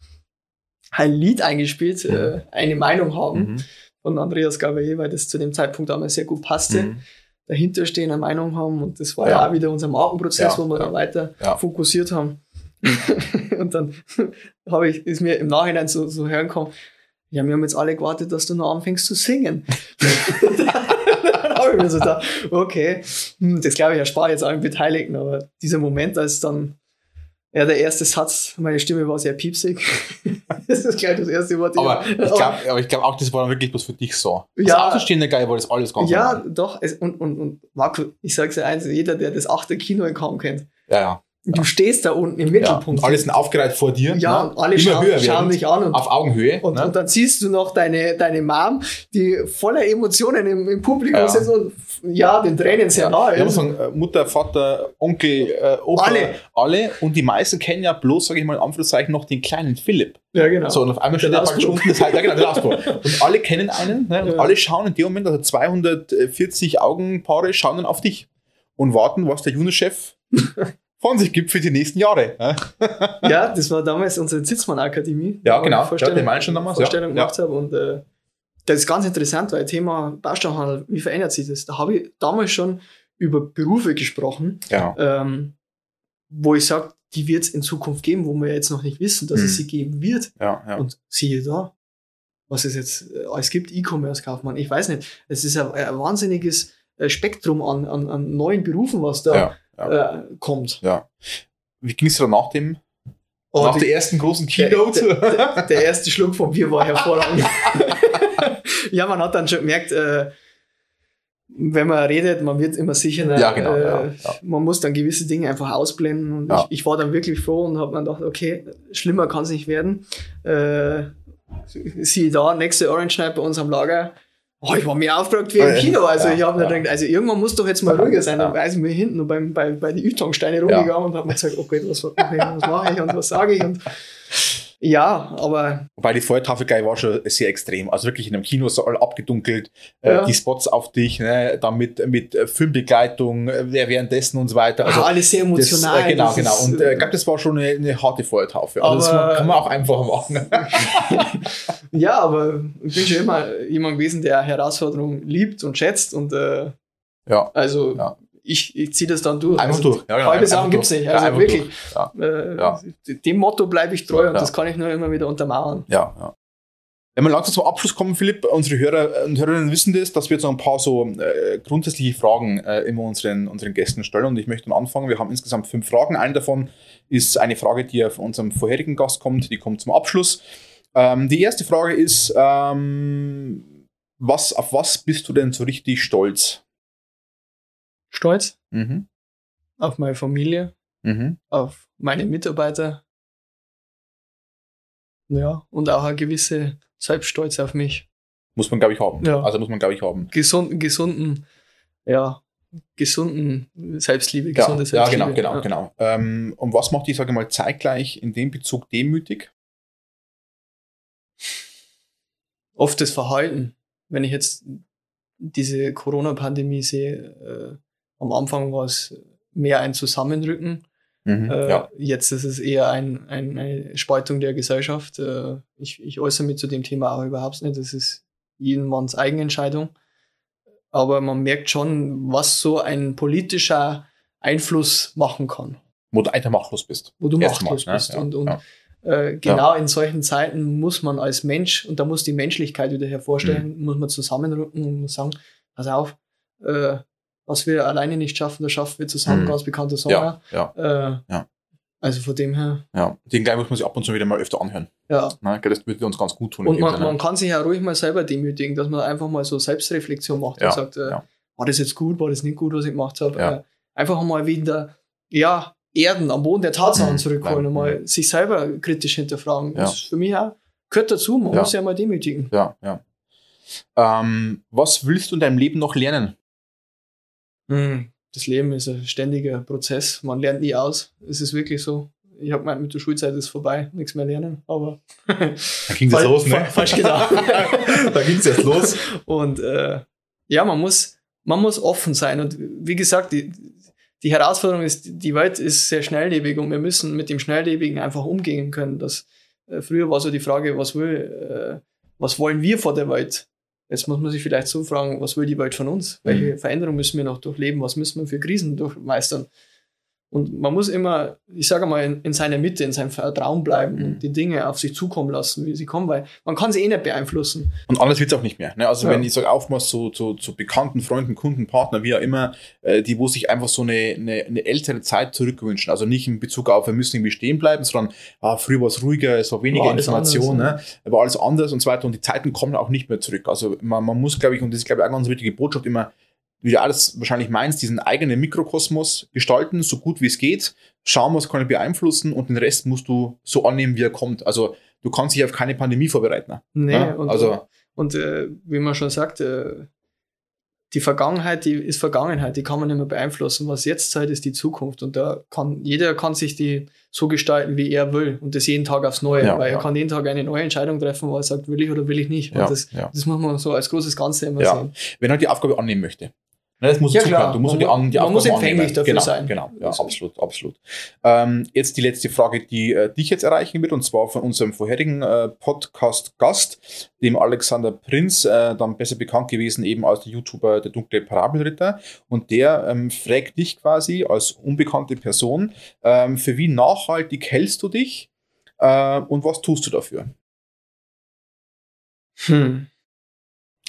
ein Lied eingespielt, äh, eine Meinung haben mhm. von Andreas Gabriel, weil das zu dem Zeitpunkt damals sehr gut passte. Mhm. Dahinter stehen, eine Meinung haben. Und das war ja, ja auch wieder unser Markenprozess, ja, wo wir ja. da weiter fokussiert haben. (laughs) und dann (laughs) habe ich, ist mir im Nachhinein so, so hören kommen, ja, wir haben jetzt alle gewartet, dass du noch anfängst zu singen. (laughs) habe ich mir so gedacht, okay, hm, das glaube ich erspare jetzt allen Beteiligten, aber dieser Moment, als dann ja, der erste Satz, meine Stimme war sehr piepsig. (laughs) das ist gleich das erste Wort. Aber ich glaube glaub auch, das war dann wirklich bloß für dich so. Als Ja. außenstehender Geil war das alles ganz Ja, normal. doch. Es, und, und, und Marco, ich sag's dir eins, jeder, der das achte Kino in Kaum kennt, Ja, ja. Du stehst da unten im ja. Mittelpunkt. Und alle sind aufgereiht vor dir. Ja, ne? und alle schauen, höher schauen dich an und, Auf Augenhöhe. und, ne? und dann siehst du noch deine, deine Mom, die voller Emotionen im, im Publikum Ja. sitzt und ja, den Tränen sehr nahe Ich muss sagen, äh, Mutter, Vater, Onkel, äh, Opa, Alle. alle. Und die meisten kennen ja bloß, sage ich mal in Anführungszeichen, noch den kleinen Philipp. Ja, genau. So, und auf einmal steht Der er praktisch unten, das heißt, ja genau, der. (laughs) Und alle kennen einen ne? und Ja. alle schauen in dem Moment, also 240 Augenpaare schauen dann auf dich und warten, was der Juniorchef (laughs) von sich gibt für die nächsten Jahre. ja, (laughs) das war damals unsere Zitzmann-Akademie. Ja, genau. Ja, Vorstellung, den meinen schon damals, ja. Vorstellung gemacht habe. Und äh, das ist ganz interessant, weil Thema Baustoffhandel, wie verändert sich das? Da habe ich damals schon über Berufe gesprochen, Ja. ähm, wo ich sage, die wird es in Zukunft geben, wo wir jetzt noch nicht wissen, dass es Mhm. sie geben wird. Ja, ja. Und siehe da, was es jetzt äh, alles gibt, E-Commerce-Kaufmann, ich weiß nicht. Es ist ein, ein wahnsinniges äh, Spektrum an, an, an neuen Berufen, was da ja, Äh, kommt. ja. Wie ging es dir nach dem, Oh, nach die- der ersten großen der, Keynote? der, der erste Schluck vom Bier war hervorragend. (laughs) ja, man hat dann schon gemerkt, äh, wenn man redet, man wird immer sicherer. Ja, genau, Äh, ja, ja. Man muss dann gewisse Dinge einfach ausblenden. Und Ja. ich, ich war dann wirklich froh und habe dann gedacht, okay, schlimmer kann es nicht werden. Äh, siehe da, nächste Orange Night bei uns am Lager. Oh, ich war mir aufgeregt wie im Ja, Kino. Also ja, ich habe mir ja. gedacht, also irgendwann muss doch jetzt mal ruhiger sein. Ja. Dann weiß ich mir hinten nur beim, bei, bei den Ytongsteine rumgegangen und habe mir gesagt, okay, was, was mache ich und was sage ich? Und ja, aber Wobei die Feuertafel geil war schon sehr extrem. Also wirklich in einem Kino so all abgedunkelt, Ja. äh, die Spots auf dich, ne, dann mit, mit äh, Filmbegleitung, äh, wer währenddessen und so weiter. Also alles sehr das, emotional. äh, genau, das genau. Und äh, ich glaube, das war schon eine, eine harte Feuertaufe. Also Aber- das kann man auch einfach machen. (laughs) Ja, aber ich bin schon immer jemand gewesen, der Herausforderungen liebt und schätzt und äh, ja. also Ja. Ich, ich ziehe das dann durch. Einfach also, durch. Ja, genau, halbe Sachen gibt es nicht. Ja, Also einfach wirklich. Ja. Äh, Ja. Dem Motto bleibe ich treu und Ja. das kann ich nur immer wieder untermauern. Ja, ja. Wenn wir langsam zum Abschluss kommen, Philipp, unsere Hörer und Hörerinnen wissen das, dass wir jetzt noch ein paar so äh, grundsätzliche Fragen äh, immer unseren, unseren Gästen stellen. Und ich möchte dann anfangen. Wir haben insgesamt fünf Fragen. Eine davon ist eine Frage, die ja von unserem vorherigen Gast kommt. Die kommt zum Abschluss. Ähm, die erste Frage ist, ähm, was, auf was bist du denn so richtig stolz? Stolz Mhm. auf meine Familie, Mhm. auf meine Mitarbeiter. Ja, und auch eine gewisse Selbststolz auf mich. Muss man, glaube ich, haben. Ja. Also muss man, glaube ich, haben. Gesunden, gesunden, ja, gesunden Selbstliebe, Ja, gesunde ja Selbstliebe. genau, genau, Ja. genau. Ähm, und was macht dich, sage ich mal, zeitgleich in dem Bezug demütig? oft das Verhalten. Wenn ich jetzt diese Corona-Pandemie sehe, äh, am Anfang war es mehr ein Zusammenrücken. Mhm. Äh, ja. Jetzt ist es eher ein, ein, eine Spaltung der Gesellschaft. Äh, ich, ich äußere mich zu dem Thema auch überhaupt nicht. Das ist jedemanns Eigenentscheidung. Aber man merkt schon, was so ein politischer Einfluss machen kann, Wo du einfach machtlos bist. wo du Erstmal, machtlos ne? bist. Ja, und und ja. äh, genau in solchen Zeiten muss man als Mensch, und da muss die Menschlichkeit wieder hervorstellen, Mhm. muss man zusammenrücken und muss sagen, pass auf, äh, was wir alleine nicht schaffen, das schaffen wir zusammen, Mhm. ganz bekannter Song. Ja, ja, Äh, Ja. Also von dem her, ja. Den gleich muss man sich ab und zu wieder mal öfter anhören. ja. Gell, Das würde uns ganz gut tun. Und man, man kann sich ja ruhig mal selber demütigen, dass man einfach mal so Selbstreflexion macht Ja, und sagt, äh, ja. war das jetzt gut, war das nicht gut, was ich gemacht habe. Ja. Äh, einfach mal wieder, ja, Erden, am Boden der Tatsachen Mhm, zurückholen mal sich selber kritisch hinterfragen. Das ist für mich auch, gehört dazu, man muss ja mal demütigen. Ja, ja. Ähm, was willst du in deinem Leben noch lernen? Mhm. Das Leben ist ein ständiger Prozess, man lernt nie aus. Es ist wirklich so. Ich habe gemeint, mit der Schulzeit ist vorbei, nichts mehr lernen, aber Da ging Fall- los, ne? falsch gedacht. (laughs) da ging es jetzt los. Und äh, ja, man muss, man muss offen sein. Und wie gesagt, die, die Herausforderung ist, die Welt ist sehr schnelllebig und wir müssen mit dem Schnelllebigen einfach umgehen können. Das, äh, früher war so die Frage, was will, äh, was wollen wir vor der Welt? Jetzt muss man sich vielleicht so fragen, was will die Welt von uns? Welche Mhm. Veränderungen müssen wir noch durchleben? Was müssen wir für Krisen durchmeistern? Und man muss immer, ich sage mal, in, in seiner Mitte, in seinem Vertrauen bleiben Mhm. und die Dinge auf sich zukommen lassen, wie sie kommen, weil man kann sie eh nicht beeinflussen. Und anders wird's auch nicht mehr. Ne? Also Ja. wenn ich sage, aufmachst zu, zu, zu bekannten Freunden, Kunden, Partner, wie auch immer, äh, die, wo sich einfach so eine, eine, eine ältere Zeit zurückwünschen. Also nicht in Bezug auf, wir müssen irgendwie stehen bleiben, sondern ah, früher war es ruhiger, es war weniger War Information, anders, ne? war alles anders und so weiter. Und die Zeiten kommen auch nicht mehr zurück. Also man, man muss, glaube ich, und das ist, glaube ich, auch eine ganz wichtige Botschaft, immer, wie du alles wahrscheinlich meinst, diesen eigenen Mikrokosmos gestalten, so gut wie es geht, schauen, was kann ich beeinflussen und den Rest musst du so annehmen, wie er kommt. Also du kannst dich auf keine Pandemie vorbereiten. ne? Nee, Ja, und, also- und äh, wie man schon sagt, äh, die Vergangenheit, die ist Vergangenheit, die kann man nicht mehr beeinflussen. Was jetzt Zeit ist die Zukunft. Und da kann jeder kann sich die so gestalten, wie er will. Und das jeden Tag aufs Neue. Ja, weil ja. er kann jeden Tag eine neue Entscheidung treffen, wo er sagt, will ich oder will ich nicht. Und Ja, das, das muss man so als großes Ganze immer sehen. wenn er die Aufgabe annehmen möchte. Ne, das muss Ja, klar. Du musst Man die, an, die man muss empfänglich dafür genau, sein. Genau, ja, Also- absolut, absolut. Ähm, jetzt die letzte Frage, die äh, dich jetzt erreichen wird, und zwar von unserem vorherigen äh, Podcast-Gast, dem Alexander Prinz, äh, dann besser bekannt gewesen eben als der YouTuber Der dunkle Parabelritter. Und der ähm, fragt dich quasi als unbekannte Person, ähm, für wie nachhaltig hältst du dich äh, und was tust du dafür? Hm.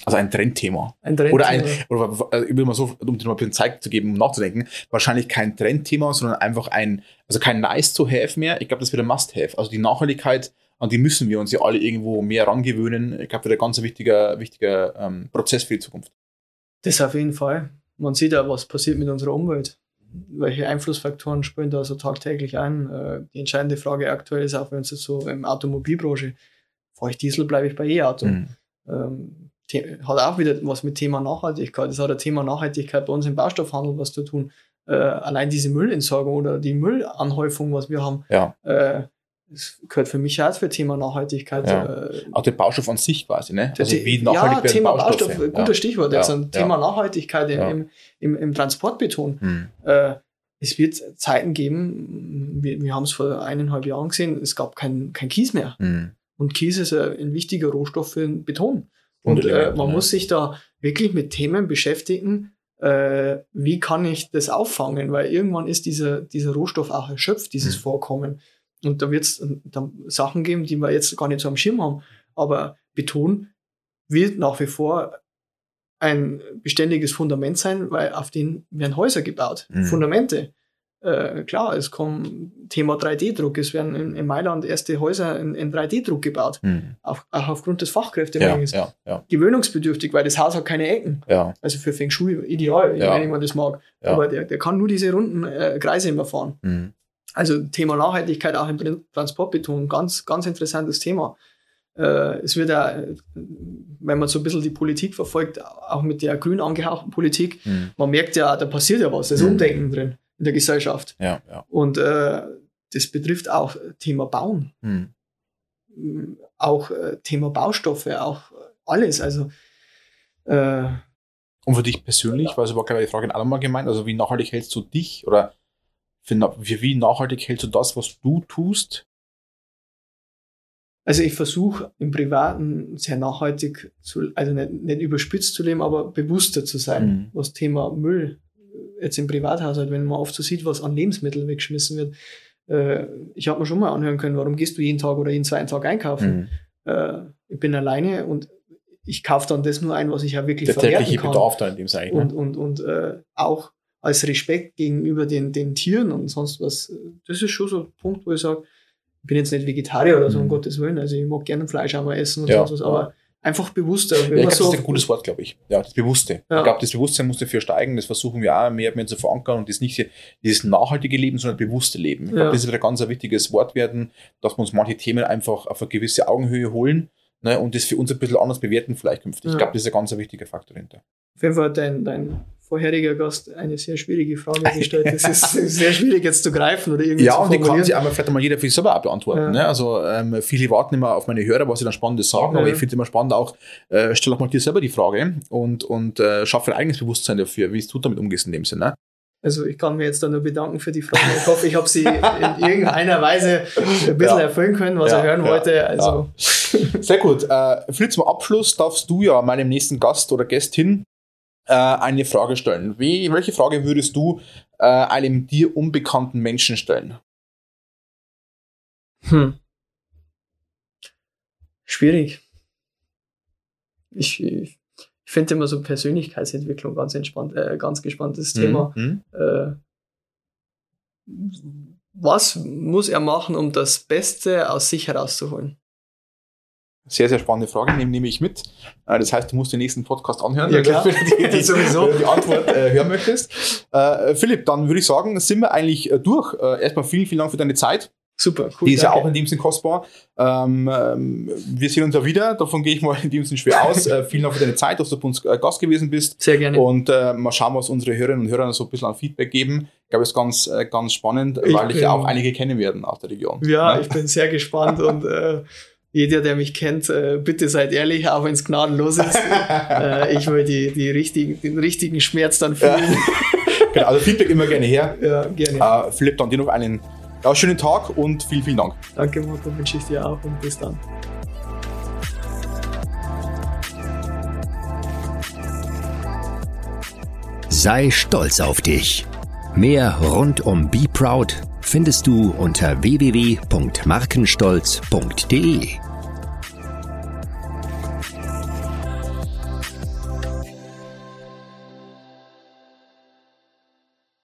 Also ein Trendthema. Ein Trend, Oder ein, oder ich will mal so, um dir mal ein bisschen Zeit zu geben, um nachzudenken, wahrscheinlich kein Trendthema, sondern einfach ein, also kein nice to have mehr. Ich glaube, das wird ein must have. Also die Nachhaltigkeit, an die müssen wir uns ja alle irgendwo mehr rangewöhnen. Ich glaube, das wird ein ganz wichtiger, wichtiger ähm, Prozess für die Zukunft. Das auf jeden Fall. Man sieht ja, was passiert mit unserer Umwelt. Welche Einflussfaktoren spielen da so tagtäglich ein? Äh, Die entscheidende Frage aktuell ist auch, wenn es so im Automobilbranche, fahre ich Diesel, bleibe ich bei E-Auto. Mhm. Ähm, hat auch wieder was mit Thema Nachhaltigkeit. Das hat ein Thema Nachhaltigkeit bei uns im Baustoffhandel was zu tun. Äh, allein diese Müllentsorgung oder die Müllanhäufung, was wir haben, Ja, äh, das gehört für mich auch für Thema Nachhaltigkeit. Ja. Äh, auch der Baustoff an sich quasi, ne? Also wie nachhaltig ja, Thema Baustoffe. Baustoff, guter Stichwort. Ja, ein ja. Thema Nachhaltigkeit im, im, im Transportbeton. Hm. Äh, es wird Zeiten geben, wir, wir haben es vor eineinhalb Jahren gesehen, es gab kein, kein Kies mehr. Hm. Und Kies ist ein, ein wichtiger Rohstoff für den Beton. Und äh, man ja. muss sich da wirklich mit Themen beschäftigen, äh, wie kann ich das auffangen? Weil irgendwann ist dieser, dieser Rohstoff auch erschöpft, dieses Mhm. Vorkommen. Und da wird es dann Sachen geben, die wir jetzt gar nicht so am Schirm haben. Aber Beton wird nach wie vor ein beständiges Fundament sein, weil auf den werden Häuser gebaut, Mhm. Fundamente. Äh, klar, es kommt Thema 3D-Druck. Es werden in, in Mailand erste Häuser in, in 3D-Druck gebaut, Hm. auch, auch aufgrund des Ja, Fachkräftemangels. ja, ja, Gewöhnungsbedürftig, weil das Haus hat keine Ecken. ja, Also für Feng Shui ideal, Ja. wenn jemand das mag. Ja. Aber der, der kann nur diese runden äh, Kreise immer fahren. hm. Also Thema Nachhaltigkeit auch im Tran- Transportbeton, ganz, ganz interessantes Thema. Äh, es wird ja, wenn man so ein bisschen die Politik verfolgt, auch mit der grün angehauchten Politik, Hm. man merkt ja, da passiert ja was, da ist Mhm. Umdenken drin in der Gesellschaft. ja, ja. Und äh, das betrifft auch Thema Bauen, Hm. m, auch äh, Thema Baustoffe, auch alles. Also äh, Und für dich persönlich, weil es war ich die Frage in allem mal gemeint, also wie nachhaltig hältst du dich oder für, für wie nachhaltig hältst du das, was du tust? Also ich versuche im Privaten sehr nachhaltig zu, also nicht, nicht überspitzt zu leben, aber bewusster zu sein, Mhm. was Thema Müll äh, jetzt im Privathaushalt, wenn man oft so sieht, was an Lebensmitteln weggeschmissen wird. Äh, ich habe mir schon mal anhören können, warum gehst du jeden Tag oder jeden zweiten Tag einkaufen? Mhm. Äh, ich bin alleine und ich kaufe dann das nur ein, was ich ja wirklich Der tägliche kann. Bedarf da in dem Sinne. Und, Ne? und, und äh, auch als Respekt gegenüber den, den Tieren und sonst was. Das ist schon so ein Punkt, wo ich sage, ich bin jetzt nicht Vegetarier oder so, um Mhm. Gottes Willen. Also ich mag gerne Fleisch auch mal essen und Ja, sonst was, aber einfach bewusster. Ja, man glaube, das so, ist ein gutes Wort, glaube ich. Ja, das Bewusste. Ja. Ich glaube, das Bewusstsein muss dafür steigen. Das versuchen wir auch mehr, mehr zu verankern und das nicht dieses nachhaltige Leben, sondern bewusste Leben. Ich glaube, Ja. das wird ein ganz ein wichtiges Wort werden, dass wir uns manche Themen einfach auf eine gewisse Augenhöhe holen ne, und das für uns ein bisschen anders bewerten vielleicht künftig. Ich Ja. glaube, das ist ein ganz wichtiger Faktor dahinter. auf jeden Fall hat dein, dein vorheriger Gast eine sehr schwierige Frage (laughs) gestellt. Das ist sehr schwierig jetzt zu greifen oder irgendwie Ja, zu und die kann sich einmal vielleicht mal jeder für sich selber auch beantworten. Ja. Ne? Also ähm, viele warten immer auf meine Hörer, was sie dann Spannendes sagen, Ja. aber ich finde es immer spannend auch, äh, stell doch mal dir selber die Frage und, und äh, schaffe ein eigenes Bewusstsein dafür, wie es du damit umgehst in dem Sinne. Ne? Also ich kann mir jetzt dann nur bedanken für die Frage. Ich hoffe, ich habe sie in irgendeiner Weise ein bisschen Ja. erfüllen können, was Ja, er hören ja, wollte. Also Sehr gut. Äh, Fritz, zum Abschluss darfst du ja meinem nächsten Gast oder Gästin äh, eine Frage stellen. Wie, welche Frage würdest du äh, einem dir unbekannten Menschen stellen? Hm. Schwierig. Ich, ich finde immer so Persönlichkeitsentwicklung ganz entspannt, äh, ganz gespanntes Thema. Mhm. Äh, was muss er machen, um das Beste aus sich herauszuholen? Sehr, sehr spannende Frage, nehme, nehme ich mit. Äh, Das heißt, du musst den nächsten Podcast anhören, Ja, klar. wenn du die, (laughs) die, Sowieso. die Antwort äh, hören möchtest. Äh, Philipp, dann würde ich sagen, sind wir eigentlich äh, durch. Äh, erstmal vielen, vielen Dank für deine Zeit. Super, cool. Die ist ja danke. auch in dem Sinn kostbar. Ähm, ähm, wir sehen uns ja wieder, davon gehe ich mal in dem Sinn schwer aus. äh, vielen Dank für deine Zeit, dass du bei uns äh, Gast gewesen bist. Sehr gerne. Und äh, mal schauen, was unsere Hörerinnen und Hörer so ein bisschen an Feedback geben. Ich glaube, es ist ganz, ganz spannend, Ich weil ich ja auch einige kennen werden aus der Region. Ja, Ne? ich bin sehr gespannt und äh, (laughs) jeder, der mich kennt, äh, bitte seid ehrlich, auch wenn es gnadenlos ist. (laughs) äh, ich will die, die richtigen, den richtigen Schmerz dann fühlen. (laughs) genau, also Feedback immer gerne her. Ja, gerne. Äh, Philipp, dann dir noch einen ja, schönen Tag und vielen, vielen Dank. Danke, Marco, wünsche ich dir auch und bis dann. Sei stolz auf dich. Mehr rund um Be Proud findest du unter www.markenstolz.de.